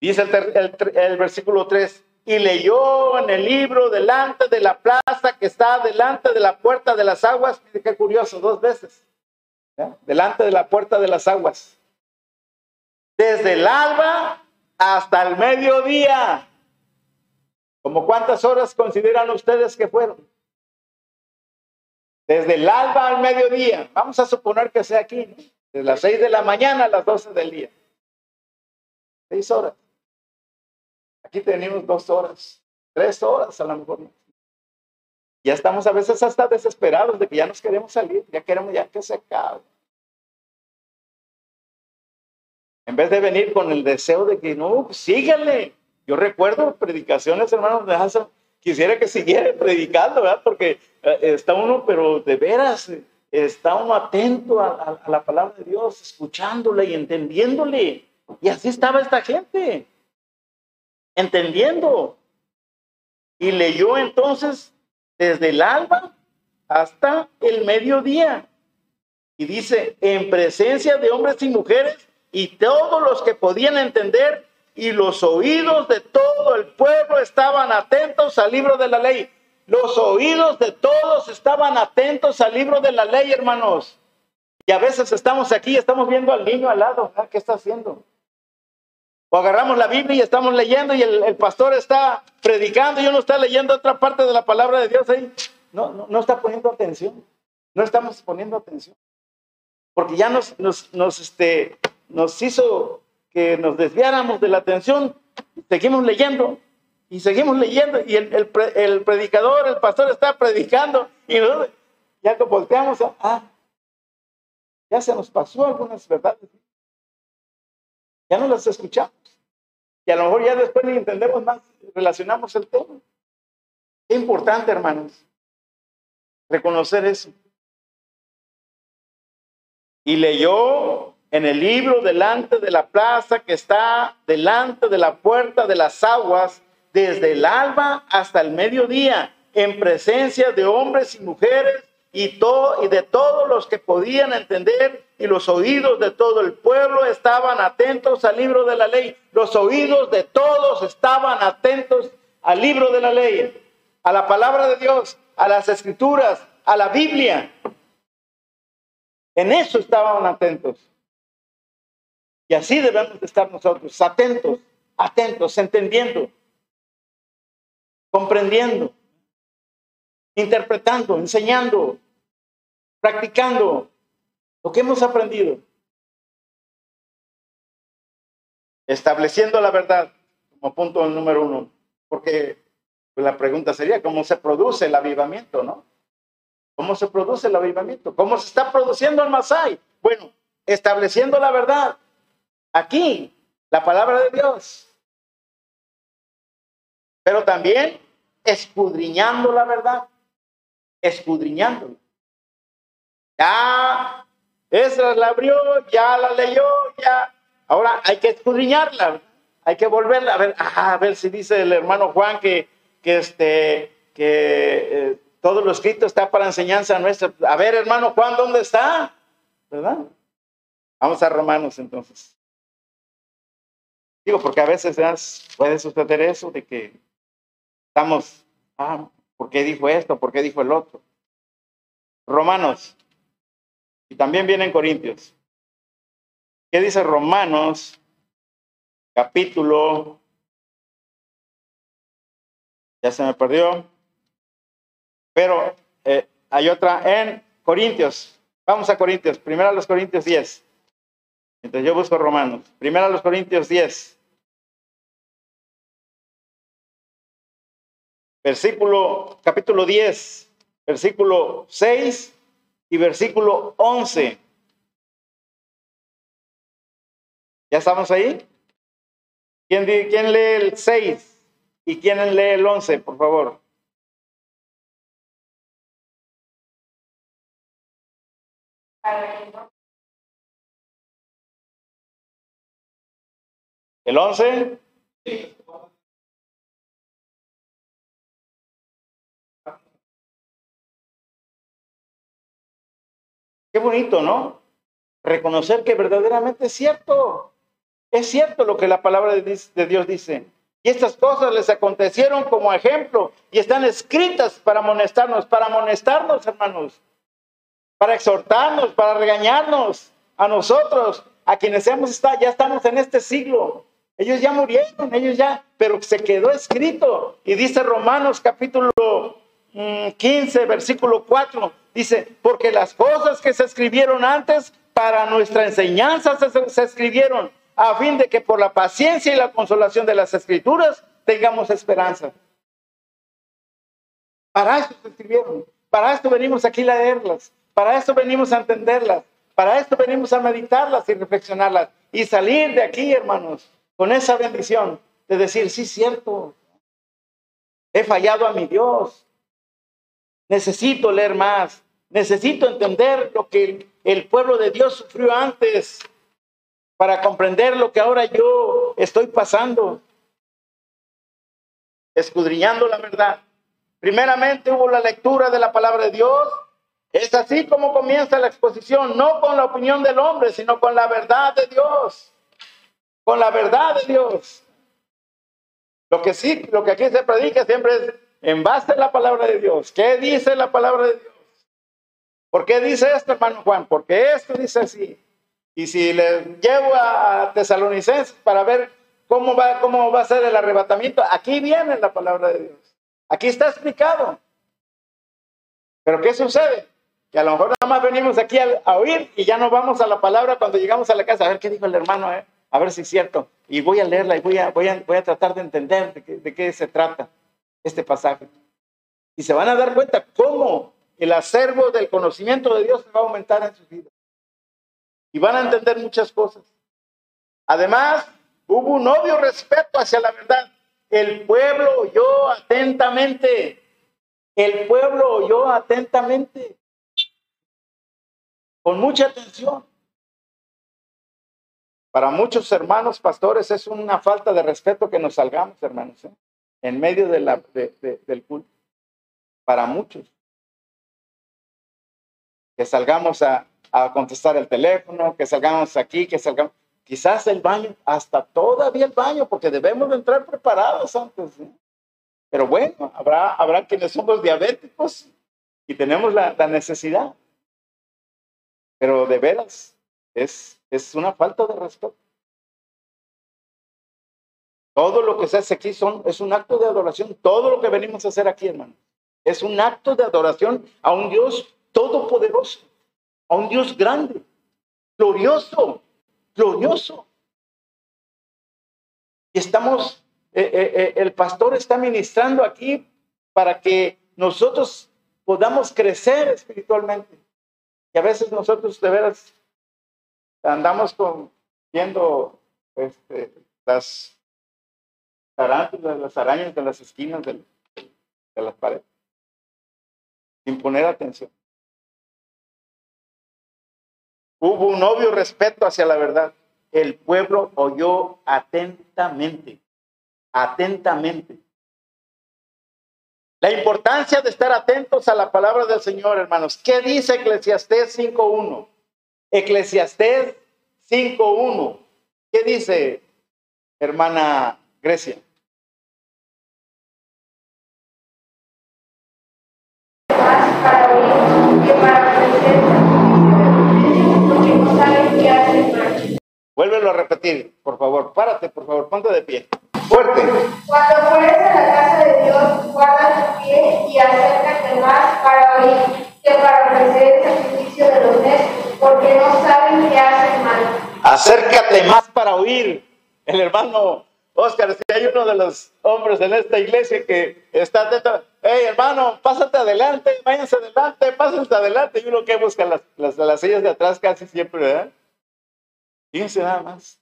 Speaker 1: Dice el, el versículo 3, y leyó en el libro delante de la plaza que está delante de la puerta de las aguas. Qué curioso, dos veces delante de la puerta de las aguas. Desde el alba hasta el mediodía. ¿Como cuántas horas consideran ustedes que fueron? Desde el alba al mediodía. Vamos a suponer que sea aquí, ¿no? de las seis de la mañana a las doce del día. Seis horas. Aquí tenemos dos horas, tres horas a lo mejor. Ya estamos a veces hasta desesperados de que ya nos queremos salir, ya queremos ya que se acabe. En vez de venir con el deseo de que no, síganle, Yo recuerdo predicaciones, hermanos, de quisiera que siguiera predicando, ¿verdad? Porque eh, está uno, pero de veras, está uno atento a, a la palabra de Dios, escuchándole y entendiéndole. Y así estaba esta gente, entendiendo. Y leyó entonces desde el alba hasta el mediodía. Y dice, en presencia de hombres y mujeres y todos los que podían entender y los oídos de todo el pueblo estaban atentos al libro de la ley. Los oídos de todos estaban atentos al libro de la ley, hermanos. Y a veces estamos aquí estamos viendo al niño al lado. ¿Qué está haciendo? O agarramos la Biblia y estamos leyendo y el, pastor está predicando y uno está leyendo otra parte de la palabra de Dios ahí. No, no, no está poniendo atención. No estamos poniendo atención. Porque ya nos, nos, nos, este, nos hizo que nos desviáramos de la atención. Seguimos leyendo y seguimos leyendo y el, el, el predicador, el pastor está predicando y nosotros ya volteamos a, ah, ya se nos pasó algunas verdades ya no las escuchamos. Y a lo mejor ya después ni entendemos más, relacionamos el tema. Qué importante, hermanos, reconocer eso. Y leyó en el libro delante de la plaza que está delante de la puerta de las aguas, desde el alba hasta el mediodía, en presencia de hombres y mujeres todo, y de todos los que podían entender y los oídos de todo el pueblo estaban atentos al libro de la ley. Los oídos de todos estaban atentos al libro de la ley, a la palabra de Dios, a las escrituras, a la Biblia. En eso estaban atentos. Y así debemos estar nosotros, atentos, atentos, entendiendo, comprendiendo, interpretando, enseñando, practicando lo que hemos aprendido. Estableciendo la verdad como punto número uno, porque la pregunta sería, ¿cómo se produce el avivamiento, no? ¿Cómo se produce el avivamiento? ¿Cómo se está produciendo el Masai? Bueno, estableciendo la verdad. Aquí, la palabra de Dios. Pero también escudriñando la verdad. Escudriñando. Ya Esdras la abrió, ya la leyó, ya. Ahora hay que escudriñarla, hay que volverla a ver, a ver si dice el hermano Juan que, que, este, que eh, todo lo escrito está para enseñanza nuestra. A ver, hermano Juan, ¿dónde está? ¿Verdad? Vamos a Romanos entonces. Digo, porque a veces puede suceder eso de que estamos, ah, ¿por qué dijo esto? ¿Por qué dijo el otro? Romanos y también viene en Corintios. ¿Qué dice Romanos? Capítulo. Ya se me perdió. Pero eh, hay otra en Corintios. Vamos a Corintios. Primero a los Corintios 10. Entonces yo busco Romanos. Primero a los Corintios 10. Versículo, capítulo 10, versículo 6 versículo 11. ¿Ya estamos ahí? ¿Quién, lee el 6 y quién lee el 11, por favor? ¿El 11? Qué bonito, ¿no? Reconocer que verdaderamente es cierto. Es cierto lo que la palabra de Dios dice. Y estas cosas les acontecieron como ejemplo y están escritas para amonestarnos, para amonestarnos, hermanos, para exhortarnos, para regañarnos a nosotros, a quienes estado, ya estamos en este siglo. Ellos ya murieron, ellos ya, pero se quedó escrito. Y dice Romanos capítulo 15, mm, versículo 4, dice, porque las cosas que se escribieron antes para nuestra enseñanza se, escribieron a fin de que por la paciencia y la consolación de las escrituras tengamos esperanza. Para esto se escribieron, para esto venimos aquí a leerlas, para esto venimos a entenderlas, para esto venimos a meditarlas y reflexionarlas y salir de aquí, hermanos, con esa bendición de decir, sí, cierto, he fallado a mi Dios, necesito leer más, necesito entender lo que el, pueblo de Dios sufrió antes para comprender lo que ahora yo estoy pasando, escudriñando la verdad. Primeramente hubo la lectura de la palabra de Dios. Es así como comienza la exposición, no con la opinión del hombre, sino con la verdad de Dios. Con la verdad de Dios. Lo que sí, lo que aquí se predica siempre es en base a la palabra de Dios. ¿Qué dice la palabra de Dios? ¿Por qué dice esto, hermano Juan? Porque esto dice así. Y si le llevo a Tesalonicenses para ver cómo va, cómo va a ser el arrebatamiento, aquí viene la palabra de Dios. Aquí está explicado. Pero ¿qué sucede? Que a lo mejor nada más venimos aquí a, oír y ya no vamos a la palabra cuando llegamos a la casa. A ver qué dijo el hermano, eh? a ver si es cierto. Y voy a leerla y voy a, voy a, voy a tratar de entender de de qué se trata este pasaje. Y se van a dar cuenta cómo el acervo del conocimiento de Dios se va a aumentar en su vida. Y van a entender muchas cosas. Además, hubo un obvio respeto hacia la verdad. El pueblo oyó atentamente. El pueblo oyó atentamente. Con mucha atención. Para muchos hermanos pastores es una falta de respeto que nos salgamos, hermanos, ¿eh? En medio de la, del culto. Para muchos que salgamos a, contestar el teléfono, que salgamos aquí, que salgamos, quizás el baño, hasta todavía el baño, porque debemos de entrar preparados antes. Pero bueno, habrá, habrá quienes somos diabéticos y tenemos la, necesidad. Pero de veras, es, es una falta de respeto. Todo lo que se hace aquí son, es un acto de adoración. Todo lo que venimos a hacer aquí, hermano, es un acto de adoración a un Dios todopoderoso, a un Dios grande, glorioso, glorioso. Y estamos, eh, eh, eh, el pastor está ministrando aquí para que nosotros podamos crecer espiritualmente. Y a veces nosotros de veras andamos con, viendo este, las tarántulas, las arañas de las esquinas de las paredes, sin poner atención. Hubo un obvio respeto hacia la verdad. El pueblo oyó atentamente, atentamente. La importancia de estar atentos a la palabra del Señor, hermanos. ¿Qué dice Eclesiastés 5.1? Eclesiastés 5.1. ¿Qué dice, hermana Grecia? Vuélvelo a repetir, por favor. Párate, por favor. Ponte de pie. Fuerte.
Speaker 3: Cuando fueres a la casa de Dios, guarda tu pie y acércate más para oír que para ofrecer el sacrificio de los necios, porque no saben que hacen mal.
Speaker 1: Acércate más para oír. El hermano Oscar, si hay uno de los hombres en esta iglesia que está atento, hey hermano, pásate adelante, váyanse adelante, pásense adelante. Y uno que busca las, las, las sillas de atrás casi siempre, ¿verdad? Fíjense nada más.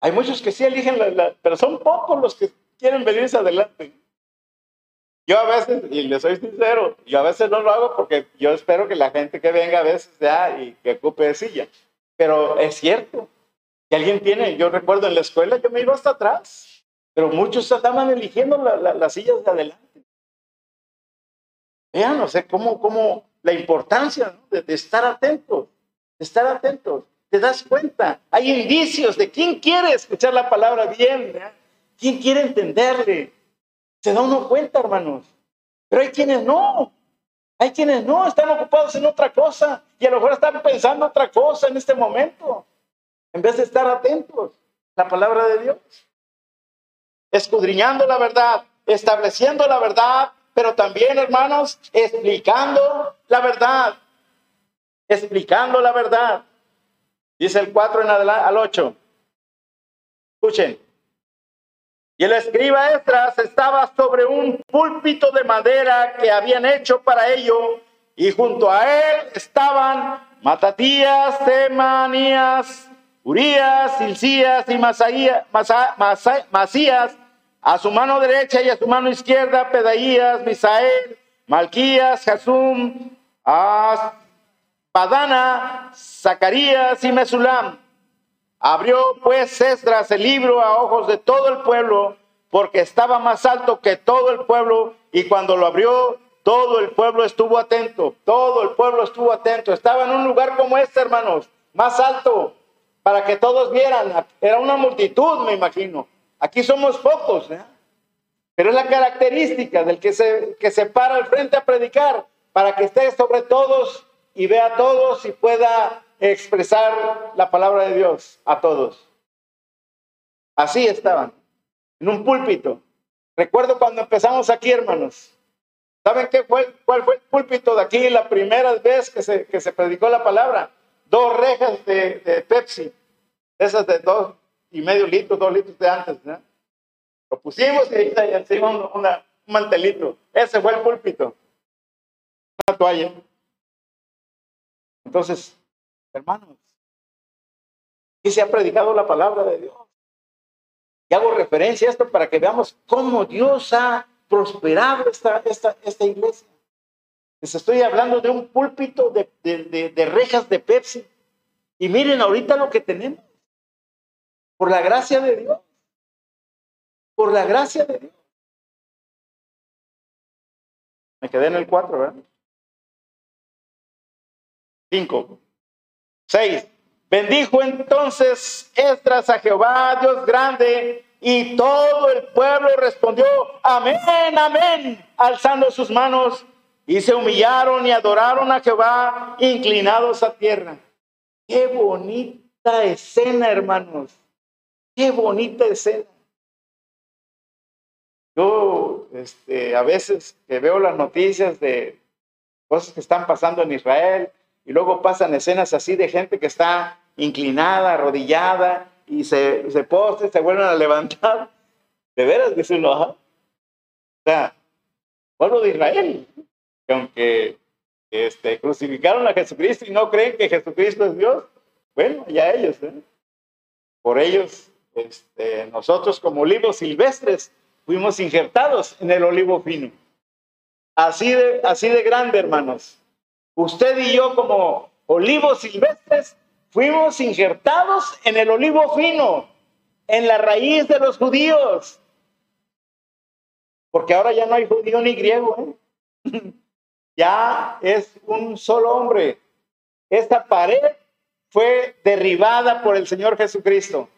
Speaker 1: Hay muchos que sí eligen, la, pero son pocos los que quieren venirse adelante. Yo a veces, y le soy sincero, yo a veces no lo hago porque yo espero que la gente que venga a veces ya y que ocupe silla. Pero es cierto, que alguien tiene, yo recuerdo en la escuela yo me iba hasta atrás, pero muchos estaban eligiendo las sillas de adelante. Vean, no sé, cómo, cómo la importancia de, de estar atentos estar atentos. Te das cuenta, hay indicios de quién quiere escuchar la palabra bien, quién quiere entenderle. Se da uno cuenta, hermanos. Pero hay quienes no. Hay quienes no, están ocupados en otra cosa y a lo mejor están pensando otra cosa en este momento, en vez de estar atentos a la palabra de Dios. Escudriñando la verdad, estableciendo la verdad, pero también, hermanos, explicando la verdad explicando la verdad. Dice el 4 en al 8. Escuchen. Y el escriba Esdras estaba sobre un púlpito de madera que habían hecho para ello, y junto a él estaban Matatías, Semanías, Urías, Hilcías y Masaías, Masías, a su mano derecha y a su mano izquierda, Pedaías, Misael, Malquías, Jasum, Padana, Zacarías y Mesulam. Abrió pues Esdras el libro a ojos de todo el pueblo, porque estaba más alto que todo el pueblo, y cuando lo abrió, todo el pueblo estuvo atento, todo el pueblo estuvo atento. Estaba en un lugar como este, hermanos, más alto, para que todos vieran. Era una multitud, me imagino. Aquí somos pocos, ¿eh? pero es la característica del que se, que se para al frente a predicar, para que esté sobre todos y vea a todos y pueda expresar la palabra de Dios a todos. Así estaban, en un púlpito. Recuerdo cuando empezamos aquí, hermanos. ¿Saben qué fue, cuál fue el púlpito de aquí la primera vez que se, que se predicó la palabra? Dos rejas de, de Pepsi, esas de dos y medio litros, dos litros de antes. ¿no? Lo pusimos y ahí encima un, un mantelito. Ese fue el púlpito. Una toalla. Entonces, hermanos, aquí se ha predicado la palabra de Dios. Y hago referencia a esto para que veamos cómo Dios ha prosperado esta, esta, esta iglesia. Les estoy hablando de un púlpito de, de, de rejas de Pepsi. Y miren ahorita lo que tenemos. Por la gracia de Dios. Por la gracia de Dios. Me quedé en el 4, ¿verdad? 5. 6. Bendijo entonces Esdras a Jehová, Dios grande, y todo el pueblo respondió, amén, amén, alzando sus manos, y se humillaron y adoraron a Jehová, inclinados a tierra. Qué bonita escena, hermanos. Qué bonita escena. Yo, este, a veces que veo las noticias de cosas que están pasando en Israel, y luego pasan escenas así de gente que está inclinada, arrodillada, y se, se poste, se vuelven a levantar. De veras, dice uno, O sea, pueblo de Israel, que aunque este, crucificaron a Jesucristo y no creen que Jesucristo es Dios, bueno, ya ellos, ¿eh? por ellos, este, nosotros como olivos silvestres fuimos injertados en el olivo fino. Así de, así de grande, hermanos. Usted y yo como olivos silvestres fuimos injertados en el olivo fino, en la raíz de los judíos. Porque ahora ya no hay judío ni griego, ¿eh? (laughs) ya es un solo hombre. Esta pared fue derribada por el Señor Jesucristo.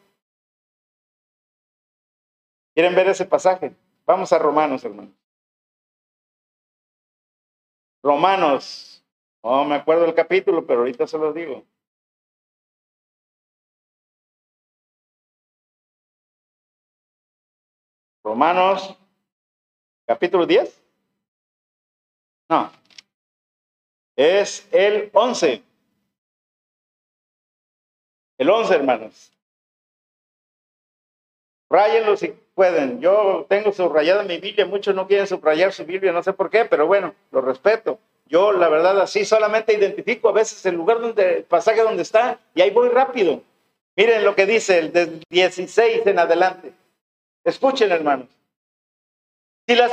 Speaker 1: ¿Quieren ver ese pasaje? Vamos a Romanos, hermanos. Romanos no me acuerdo el capítulo, pero ahorita se los digo. Romanos, capítulo 10. No, es el 11. El 11, hermanos. Ráyenlo si pueden. Yo tengo subrayada mi Biblia, muchos no quieren subrayar su Biblia, no sé por qué, pero bueno, lo respeto. Yo, la verdad, así solamente identifico a veces el lugar donde, el pasaje donde está, y ahí voy rápido. Miren lo que dice el del 16 en adelante. Escuchen, hermanos. Si las,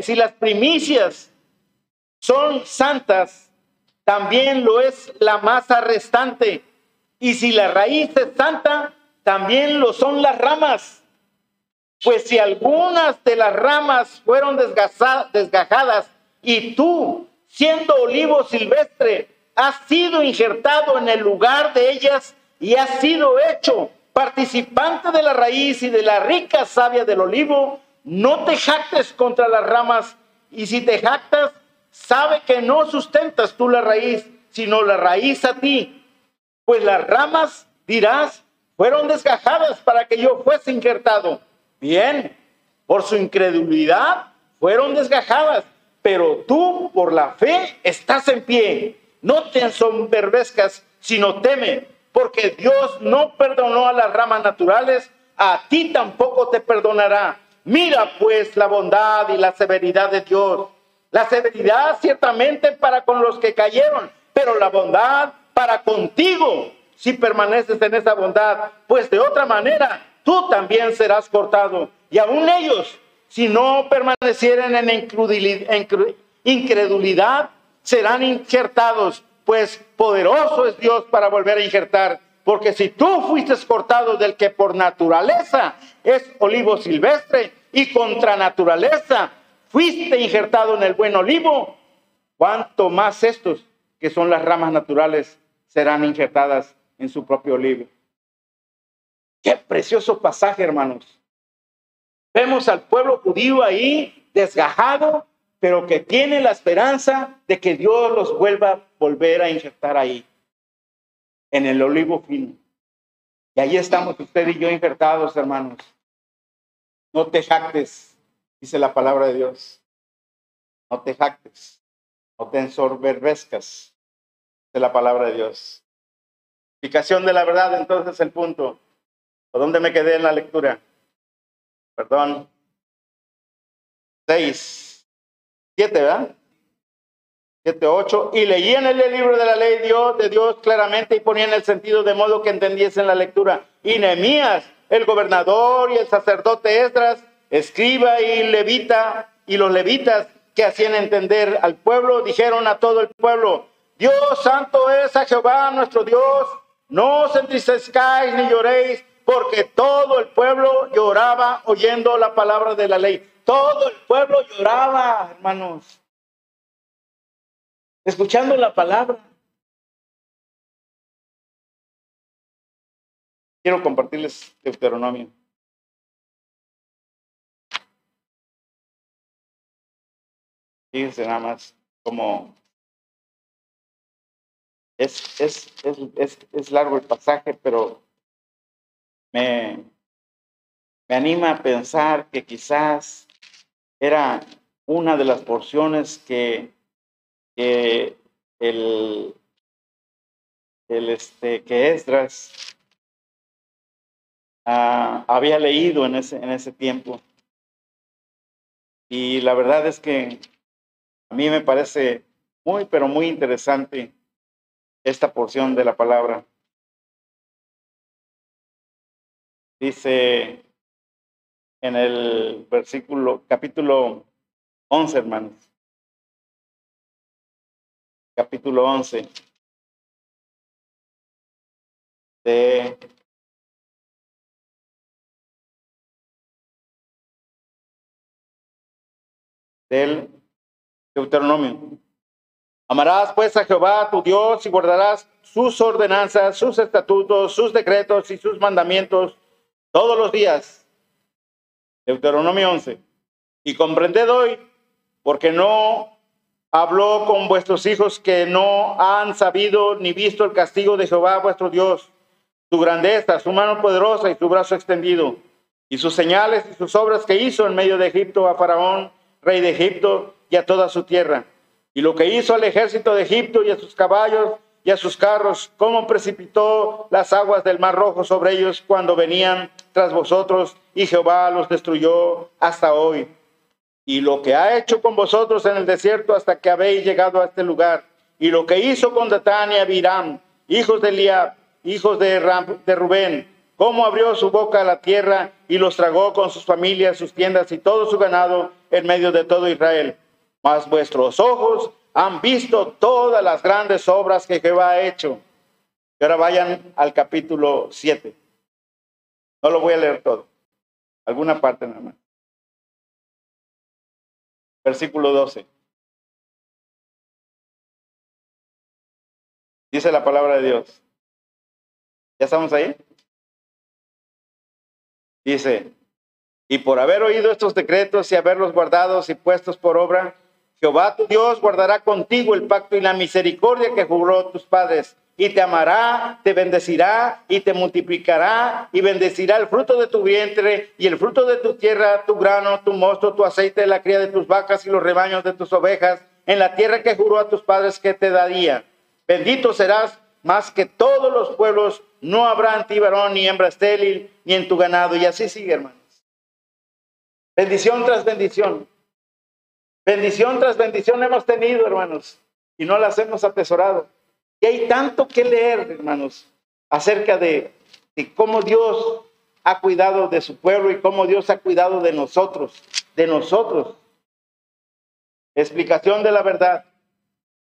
Speaker 1: si las primicias son santas, también lo es la masa restante. Y si la raíz es santa, también lo son las ramas. Pues si algunas de las ramas fueron desgajadas y tú siendo olivo silvestre, ha sido injertado en el lugar de ellas y ha sido hecho participante de la raíz y de la rica savia del olivo, no te jactes contra las ramas, y si te jactas, sabe que no sustentas tú la raíz, sino la raíz a ti. Pues las ramas, dirás, fueron desgajadas para que yo fuese injertado. Bien, por su incredulidad fueron desgajadas pero tú por la fe estás en pie. No te ensoberbezcas, sino teme, porque Dios no perdonó a las ramas naturales, a ti tampoco te perdonará. Mira pues la bondad y la severidad de Dios. La severidad ciertamente para con los que cayeron, pero la bondad para contigo, si permaneces en esa bondad, pues de otra manera tú también serás cortado. Y aún ellos, si no permanecieren en incredulidad, serán injertados, pues poderoso es Dios para volver a injertar. Porque si tú fuiste cortado del que por naturaleza es olivo silvestre y contra naturaleza fuiste injertado en el buen olivo, cuánto más estos, que son las ramas naturales, serán injertadas en su propio olivo. Qué precioso pasaje, hermanos. Vemos al pueblo judío ahí desgajado, pero que tiene la esperanza de que Dios los vuelva a volver a injertar ahí, en el olivo fino. Y ahí estamos usted y yo injertados, hermanos. No te jactes, dice la palabra de Dios. No te jactes, no te ensoberbezcas, dice la palabra de Dios. Explicación de la verdad, entonces el punto. ¿O dónde me quedé en la lectura? Perdón. Seis. Siete, ¿verdad? Siete, ocho. Y leían el libro de la ley Dios, de Dios claramente y ponían el sentido de modo que entendiesen la lectura. Y Nehemías, el gobernador y el sacerdote Esdras, escriba y levita, y los levitas que hacían entender al pueblo, dijeron a todo el pueblo, Dios santo es a Jehová nuestro Dios, no os entristezcáis ni lloréis, porque todo el pueblo lloraba oyendo la palabra de la ley. Todo el pueblo lloraba, hermanos, escuchando la palabra. Quiero compartirles Deuteronomio. Fíjense nada más como es, es, es, es, largo el pasaje, pero me, me anima a pensar que quizás era una de las porciones que, que el, el este, que Esdras ah, había leído en ese, en ese tiempo. Y la verdad es que a mí me parece muy, pero muy interesante esta porción de la palabra. Dice en el versículo, capítulo 11, hermanos. Capítulo 11 de del Deuteronomio. Amarás pues a Jehová tu Dios y guardarás sus ordenanzas, sus estatutos, sus decretos y sus mandamientos todos los días. Deuteronomio 11. Y comprended hoy, porque no habló con vuestros hijos que no han sabido ni visto el castigo de Jehová vuestro Dios, su grandeza, su mano poderosa y su brazo extendido, y sus señales y sus obras que hizo en medio de Egipto a Faraón, rey de Egipto, y a toda su tierra y lo que hizo al ejército de Egipto y a sus caballos y a sus carros, cómo precipitó las aguas del mar rojo sobre ellos cuando venían tras vosotros, y Jehová los destruyó hasta hoy. Y lo que ha hecho con vosotros en el desierto hasta que habéis llegado a este lugar, y lo que hizo con Datán y Abiram, hijos de Eliab, hijos de, de Rubén, cómo abrió su boca a la tierra y los tragó con sus familias, sus tiendas y todo su ganado en medio de todo Israel mas vuestros ojos han visto todas las grandes obras que Jehová ha hecho. Y ahora vayan al capítulo 7. No lo voy a leer todo. Alguna parte nada más. Versículo 12. Dice la palabra de Dios. ¿Ya estamos ahí? Dice, y por haber oído estos decretos y haberlos guardados y puestos por obra, Jehová tu Dios guardará contigo el pacto y la misericordia que juró tus padres, y te amará, te bendecirá y te multiplicará, y bendecirá el fruto de tu vientre y el fruto de tu tierra, tu grano, tu mosto, tu aceite, la cría de tus vacas y los rebaños de tus ovejas, en la tierra que juró a tus padres que te daría. Bendito serás más que todos los pueblos, no habrá en ti varón ni hembra estéril, ni en tu ganado. Y así sigue, hermanos. Bendición tras bendición. Bendición tras bendición hemos tenido, hermanos, y no las hemos atesorado. Y hay tanto que leer, hermanos. acerca de, de cómo Dios ha cuidado de su pueblo y cómo Dios ha cuidado de nosotros, de nosotros. Explicación de la verdad.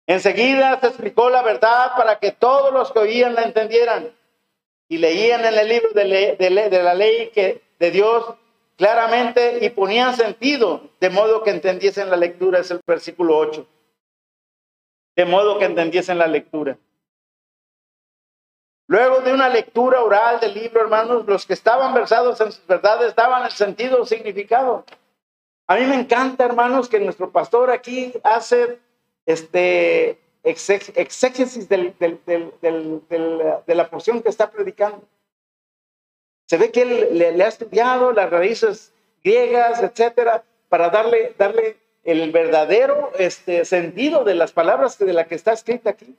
Speaker 1: Enseguida se explicó la verdad para que todos los que oían la entendieran y leían en el libro de, de la ley que, de Dios claramente y ponían sentido, de modo que entendiesen la lectura, es el versículo 8. De modo que entendiesen la lectura. Luego de una lectura oral del libro, hermanos, los que estaban versados en sus verdades daban el sentido, el significado. A mí me encanta, hermanos, que nuestro pastor aquí hace este exégesis de la porción que está predicando. Se ve que él le, ha estudiado las raíces griegas, etcétera, para darle, darle el verdadero este, sentido de las palabras de la que está escrita aquí.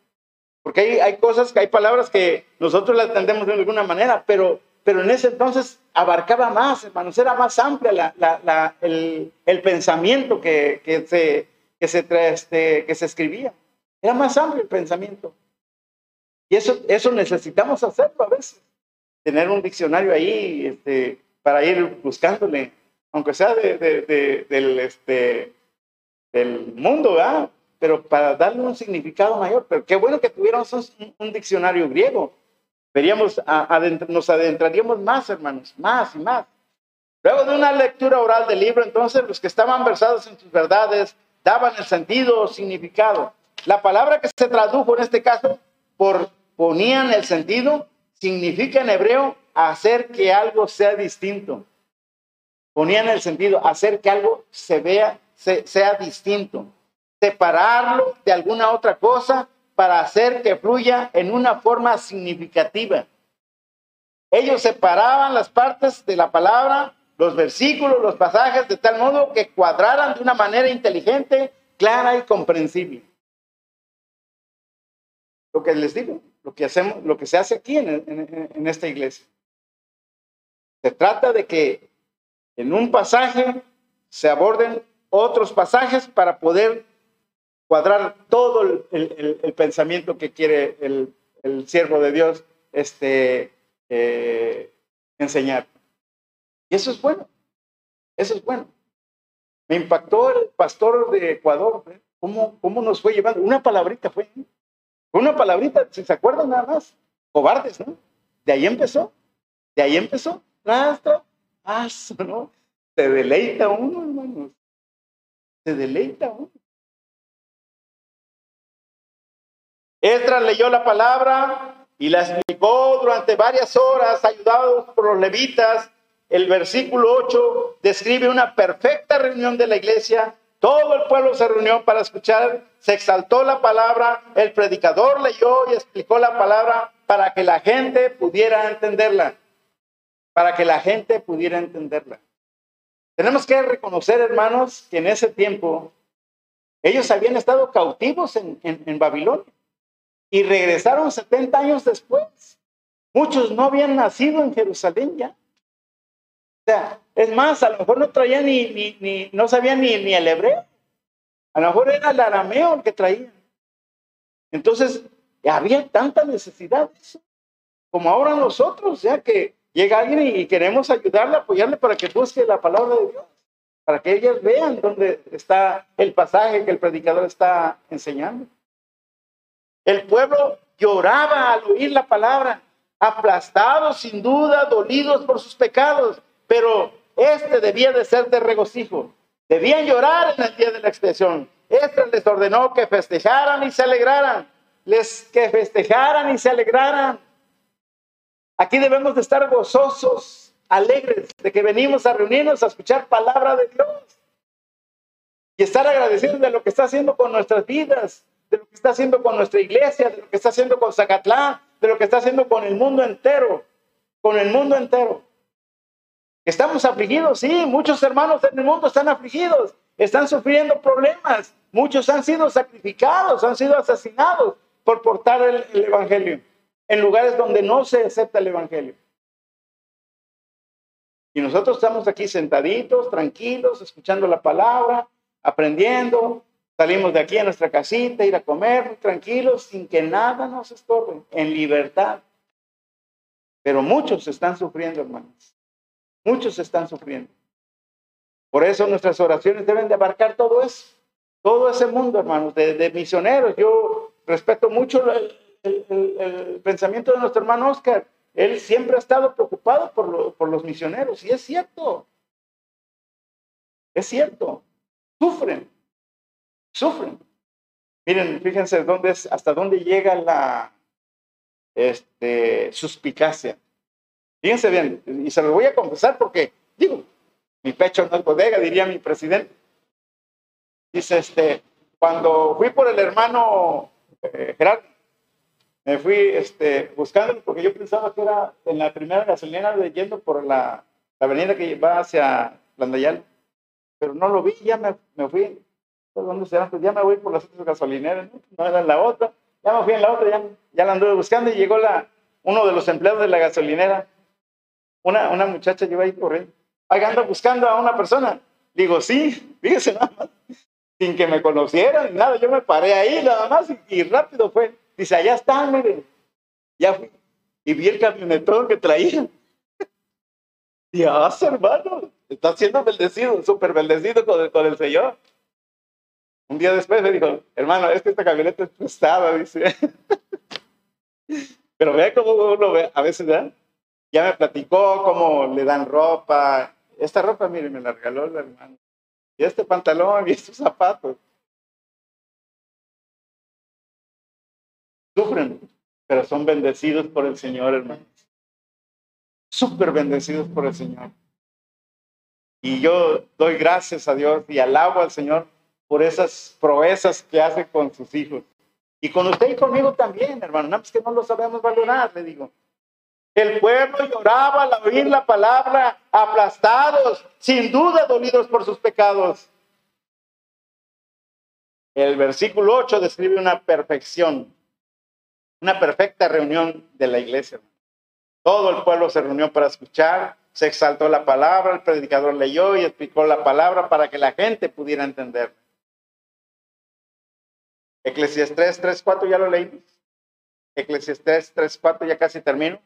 Speaker 1: Porque hay, hay cosas, hay palabras que nosotros las entendemos de alguna manera, pero, pero en ese entonces abarcaba más, hermanos, era más amplia el, pensamiento que, que, se, que, se, este, que se escribía. Era más amplio el pensamiento. Y eso, eso necesitamos hacerlo a veces. Tener un diccionario ahí este, para ir buscándole, aunque sea de, de, del, este, del mundo, ¿verdad? pero para darle un significado mayor. Pero qué bueno que tuviéramos un, diccionario griego. Veríamos, nos adentraríamos más, hermanos, más y más. Luego de una lectura oral del libro, entonces los que estaban versados en sus verdades daban el sentido o significado. La palabra que se tradujo en este caso por ponían el sentido significa en hebreo hacer que algo sea distinto. Ponían el sentido, hacer que algo se vea, sea distinto separarlo de alguna otra cosa para hacer que fluya en una forma significativa. Ellos separaban las partes de la palabra, los versículos, los pasajes, de tal modo que cuadraran de una manera inteligente, clara y comprensible. Lo que les digo, lo que hacemos, lo que se hace aquí en, esta iglesia. Se trata de que en un pasaje se aborden otros pasajes para poder cuadrar todo el, pensamiento que quiere el, siervo de Dios este, eh, enseñar. Y eso es bueno, eso es bueno. Me impactó el pastor de Ecuador, ¿eh? ¿Cómo, cómo nos fue llevando. Una palabrita fue, ¿eh? Una palabrita, si se acuerdan nada más, cobardes, ¿no? De ahí empezó, de ahí empezó, hasta, hasta, ¿no? Se deleita uno, hermanos, se deleita uno. Esdras leyó la palabra y la explicó durante varias horas, ayudados por los levitas. El versículo 8 describe una perfecta reunión de la iglesia. Todo el pueblo se reunió para escuchar, se exaltó la palabra, el predicador leyó y explicó la palabra para que la gente pudiera entenderla, para que la gente pudiera entenderla. Tenemos que reconocer, hermanos, que en ese tiempo ellos habían estado cautivos en, Babilonia y regresaron 70 años después. Muchos no habían nacido en Jerusalén ya. Es más, a lo mejor no traían ni, ni, ni no sabían ni, ni el hebreo. A lo mejor era el arameo el que traían. Entonces, había tanta necesidad Como ahora nosotros, ya que llega alguien y queremos ayudarle, apoyarle para que busque la palabra de Dios, para que ellos vean dónde está el pasaje que el predicador está enseñando. El pueblo lloraba al oír la palabra, aplastados sin duda, dolidos por sus pecados, pero este debía de ser de regocijo. Debían llorar en el día de la expiación. Este les ordenó que festejaran y se alegraran. Les que festejaran y se alegraran. Aquí debemos de estar gozosos, alegres de que venimos a reunirnos a escuchar palabra de Dios y estar agradecidos de lo que está haciendo con nuestras vidas, de lo que está haciendo con nuestra iglesia, de lo que está haciendo con Zacatlán, de lo que está haciendo con el mundo entero, con el mundo entero. Estamos afligidos, sí, muchos hermanos en el mundo están afligidos, están sufriendo problemas, muchos han sido sacrificados, han sido asesinados por portar el, el Evangelio en lugares donde no se acepta el Evangelio. Y nosotros estamos aquí sentaditos, tranquilos, escuchando la palabra, aprendiendo, Salimos de aquí a nuestra casita, ir a comer tranquilos, sin que nada nos estorbe, en libertad. Pero muchos están sufriendo, hermanos. Muchos están sufriendo. Por eso nuestras oraciones deben de abarcar todo eso, todo ese mundo, hermanos, de, misioneros. Yo respeto mucho el, pensamiento de nuestro hermano Oscar. Él siempre ha estado preocupado por, por los misioneros, y es cierto. Es cierto. Sufren, sufren. Miren, fíjense dónde es, hasta dónde llega la este, suspicacia. Fíjense bien, y se lo voy a confesar porque, digo, mi pecho no es bodega, diría mi presidente. Dice, este, cuando fui por el hermano eh, Gerardo, me fui este, buscando porque yo pensaba que era en la primera gasolina de yendo por la, la avenida que va hacia Landayal, pero no lo vi, ya me, me fui. ¿Dónde será? Pues ya me voy por las otras gasolineras, ¿no? no era la otra, ya me fui en la otra, ya, ya la anduve buscando y llegó la, uno de los empleados de la gasolinera, una, una muchacha lleva ahí corriendo Oiga, ando buscando a una persona. Digo, sí, fíjese nada más. Sin que me conocieran nada. Yo me paré ahí nada más y, rápido fue. Dice, allá están, mire. Ya fui. Y vi el camionetón que traía. (laughs) Dios, hermano, está siendo bendecido, súper bendecido con el, con el Señor. Un día después me dijo, hermano, es que esta camioneta es prestada, dice. (laughs) Pero vea cómo uno ve, a veces, ¿verdad? Ya me platicó cómo le dan ropa, esta ropa, mire, me la regaló el hermano. Y este pantalón y estos zapatos. Sufren, pero son bendecidos por el Señor, hermanos. Súper bendecidos por el Señor. Y yo doy gracias a Dios y alabo al Señor por esas proezas que hace con sus hijos. Y con usted y conmigo también, hermano. No, es que no lo sabemos valorar, le digo. El pueblo lloraba al oír la palabra, aplastados, sin duda dolidos por sus pecados. El versículo 8 describe una perfección, una perfecta reunión de la iglesia. Todo el pueblo se reunió para escuchar, se exaltó la palabra, el predicador leyó y explicó la palabra para que la gente pudiera entender. Eclesiastés 3.4 ya lo leímos. Eclesiastés 3.4 ya casi termino.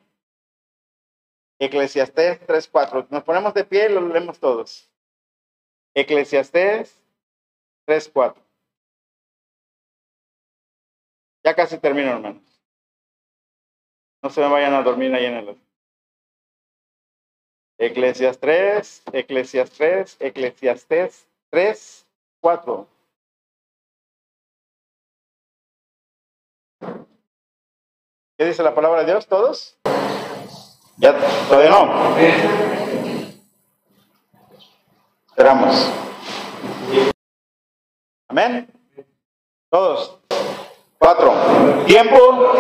Speaker 1: Eclesiastés 3.4. Nos ponemos de pie y lo leemos todos. Eclesiastés 3.4. Ya casi termino, hermanos. No se me vayan a dormir ahí en el... Eclesiastés 3, Eclesiastés 3, Eclesiastés 3, 4. ¿Qué dice la palabra de Dios? ¿Todos? ¿Ya? ¿Todavía no? Esperamos. Amén. Todos. Cuatro. Tiempo.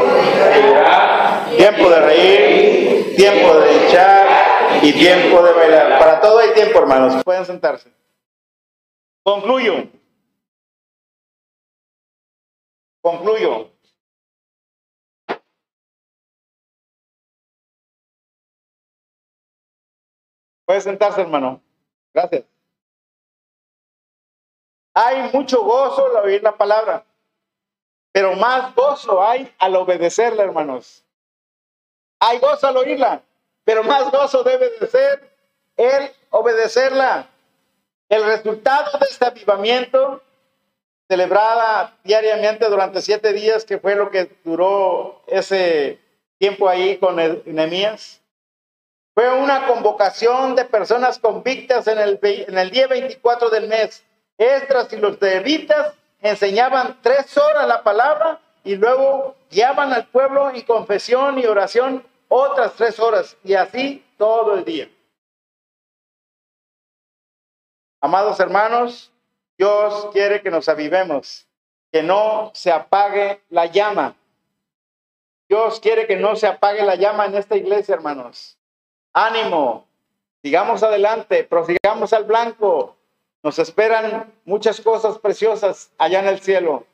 Speaker 1: Tiempo de reír. Tiempo de echar. Y tiempo de bailar. Para todo hay tiempo, hermanos. Pueden sentarse. Concluyo. Concluyo. Puede sentarse, hermano. Gracias. Hay mucho gozo al oír la palabra, pero más gozo hay al obedecerla, hermanos. Hay gozo al oírla, pero más gozo debe de ser el obedecerla. El resultado de este avivamiento, celebrada diariamente durante siete días, que fue lo que duró ese tiempo ahí con Nehemías, fue una convocación de personas convictas en el, día 24 del mes. Estras y los levitas enseñaban tres horas la palabra y luego guiaban al pueblo en confesión y oración otras tres horas y así todo el día. Amados hermanos, Dios quiere que nos avivemos, que no se apague la llama. Dios quiere que no se apague la llama en esta iglesia, hermanos. Ánimo, sigamos adelante, prosigamos al blanco. Nos esperan muchas cosas preciosas allá en el cielo.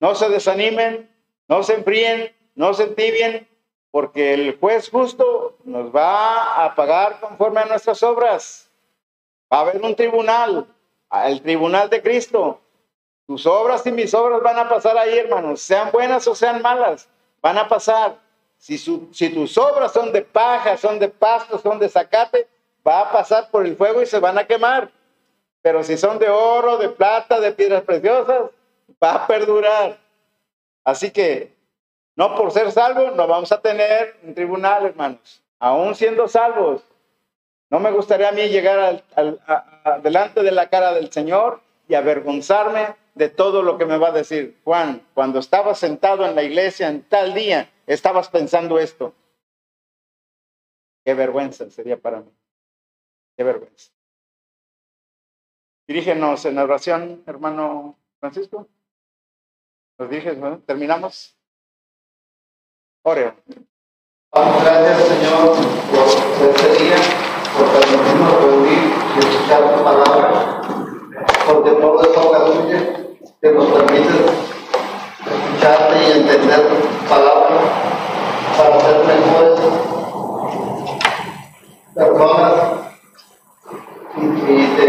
Speaker 1: No se desanimen, no se enfríen, no se entibien, porque el juez justo nos va a pagar conforme a nuestras obras. Va a haber un tribunal, el tribunal de Cristo. Tus obras y mis obras van a pasar ahí, hermanos, sean buenas o sean malas, van a pasar. Si, tus obras son de paja, son de pasto, son de zacate, va a pasar por el fuego y se van a quemar. Pero si son de oro, de plata, de piedras preciosas, va a perdurar. Así que no por ser salvos no vamos a tener un tribunal, hermanos. Aún siendo salvos, no me gustaría a mí llegar al- delante de la cara del Señor y avergonzarme de todo lo que me va a decir. Juan, cuando estabas sentado en la iglesia en tal día, estabas pensando esto. Qué vergüenza sería para mí. Qué vergüenza. Dirígenos en oración, hermano Francisco. Nos diriges, ¿no? ¿Terminamos? Oreo.
Speaker 4: Gracias, Señor, por este día, por permitirnos reunir y escuchar tu palabra, porque todo es obra tuya, que nos permites escucharte y entender palabra para ser mejores personas. Y, te,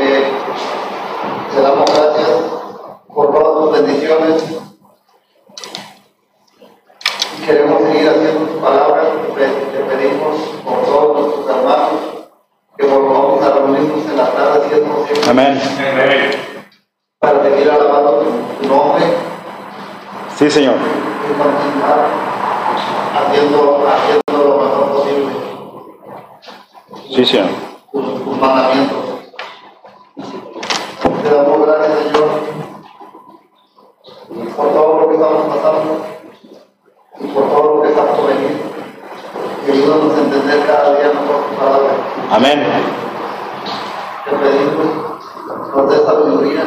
Speaker 4: te damos gracias por todas tus bendiciones queremos seguir haciendo tu palabra, te, pedimos por todos nuestros hermanos que volvamos a reunirnos en la tarde, si es posible,
Speaker 1: Amén.
Speaker 4: para seguir alabando tu nombre
Speaker 1: Sí, Señor.
Speaker 4: Continuar haciendo, haciendo lo mejor posible
Speaker 1: Sí, Señor.
Speaker 4: tus, tus mandamientos. Te damos gracias, Señor, por todo lo que estamos pasando y por todo lo que está por venir. Y ayúdanos a entender cada día mejor tu palabra.
Speaker 1: Amén.
Speaker 4: Te pedimos, nos des sabiduría,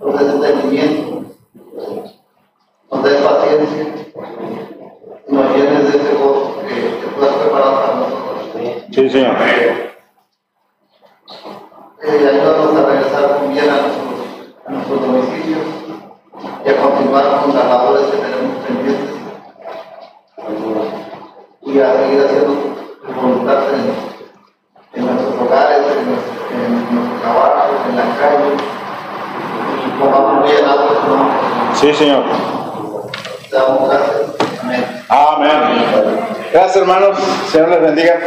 Speaker 4: nos des entendimiento, nos des paciencia, y nos llenes de ese gozo que, que tú has preparado para nosotros.
Speaker 1: Sí, Señor.
Speaker 4: Eh, ayúdanos a regresar con bien a nuestros, a nuestros domicilios y a continuar con las labores que tenemos pendientes y a seguir haciendo tu voluntad en, en nuestros hogares, en, nuestro- en nuestro trabajo, en la calle y pongamos bien nombre.
Speaker 1: Sí, Señor.
Speaker 4: Amén.
Speaker 1: Amén. Gracias, hermanos. Señor les bendiga.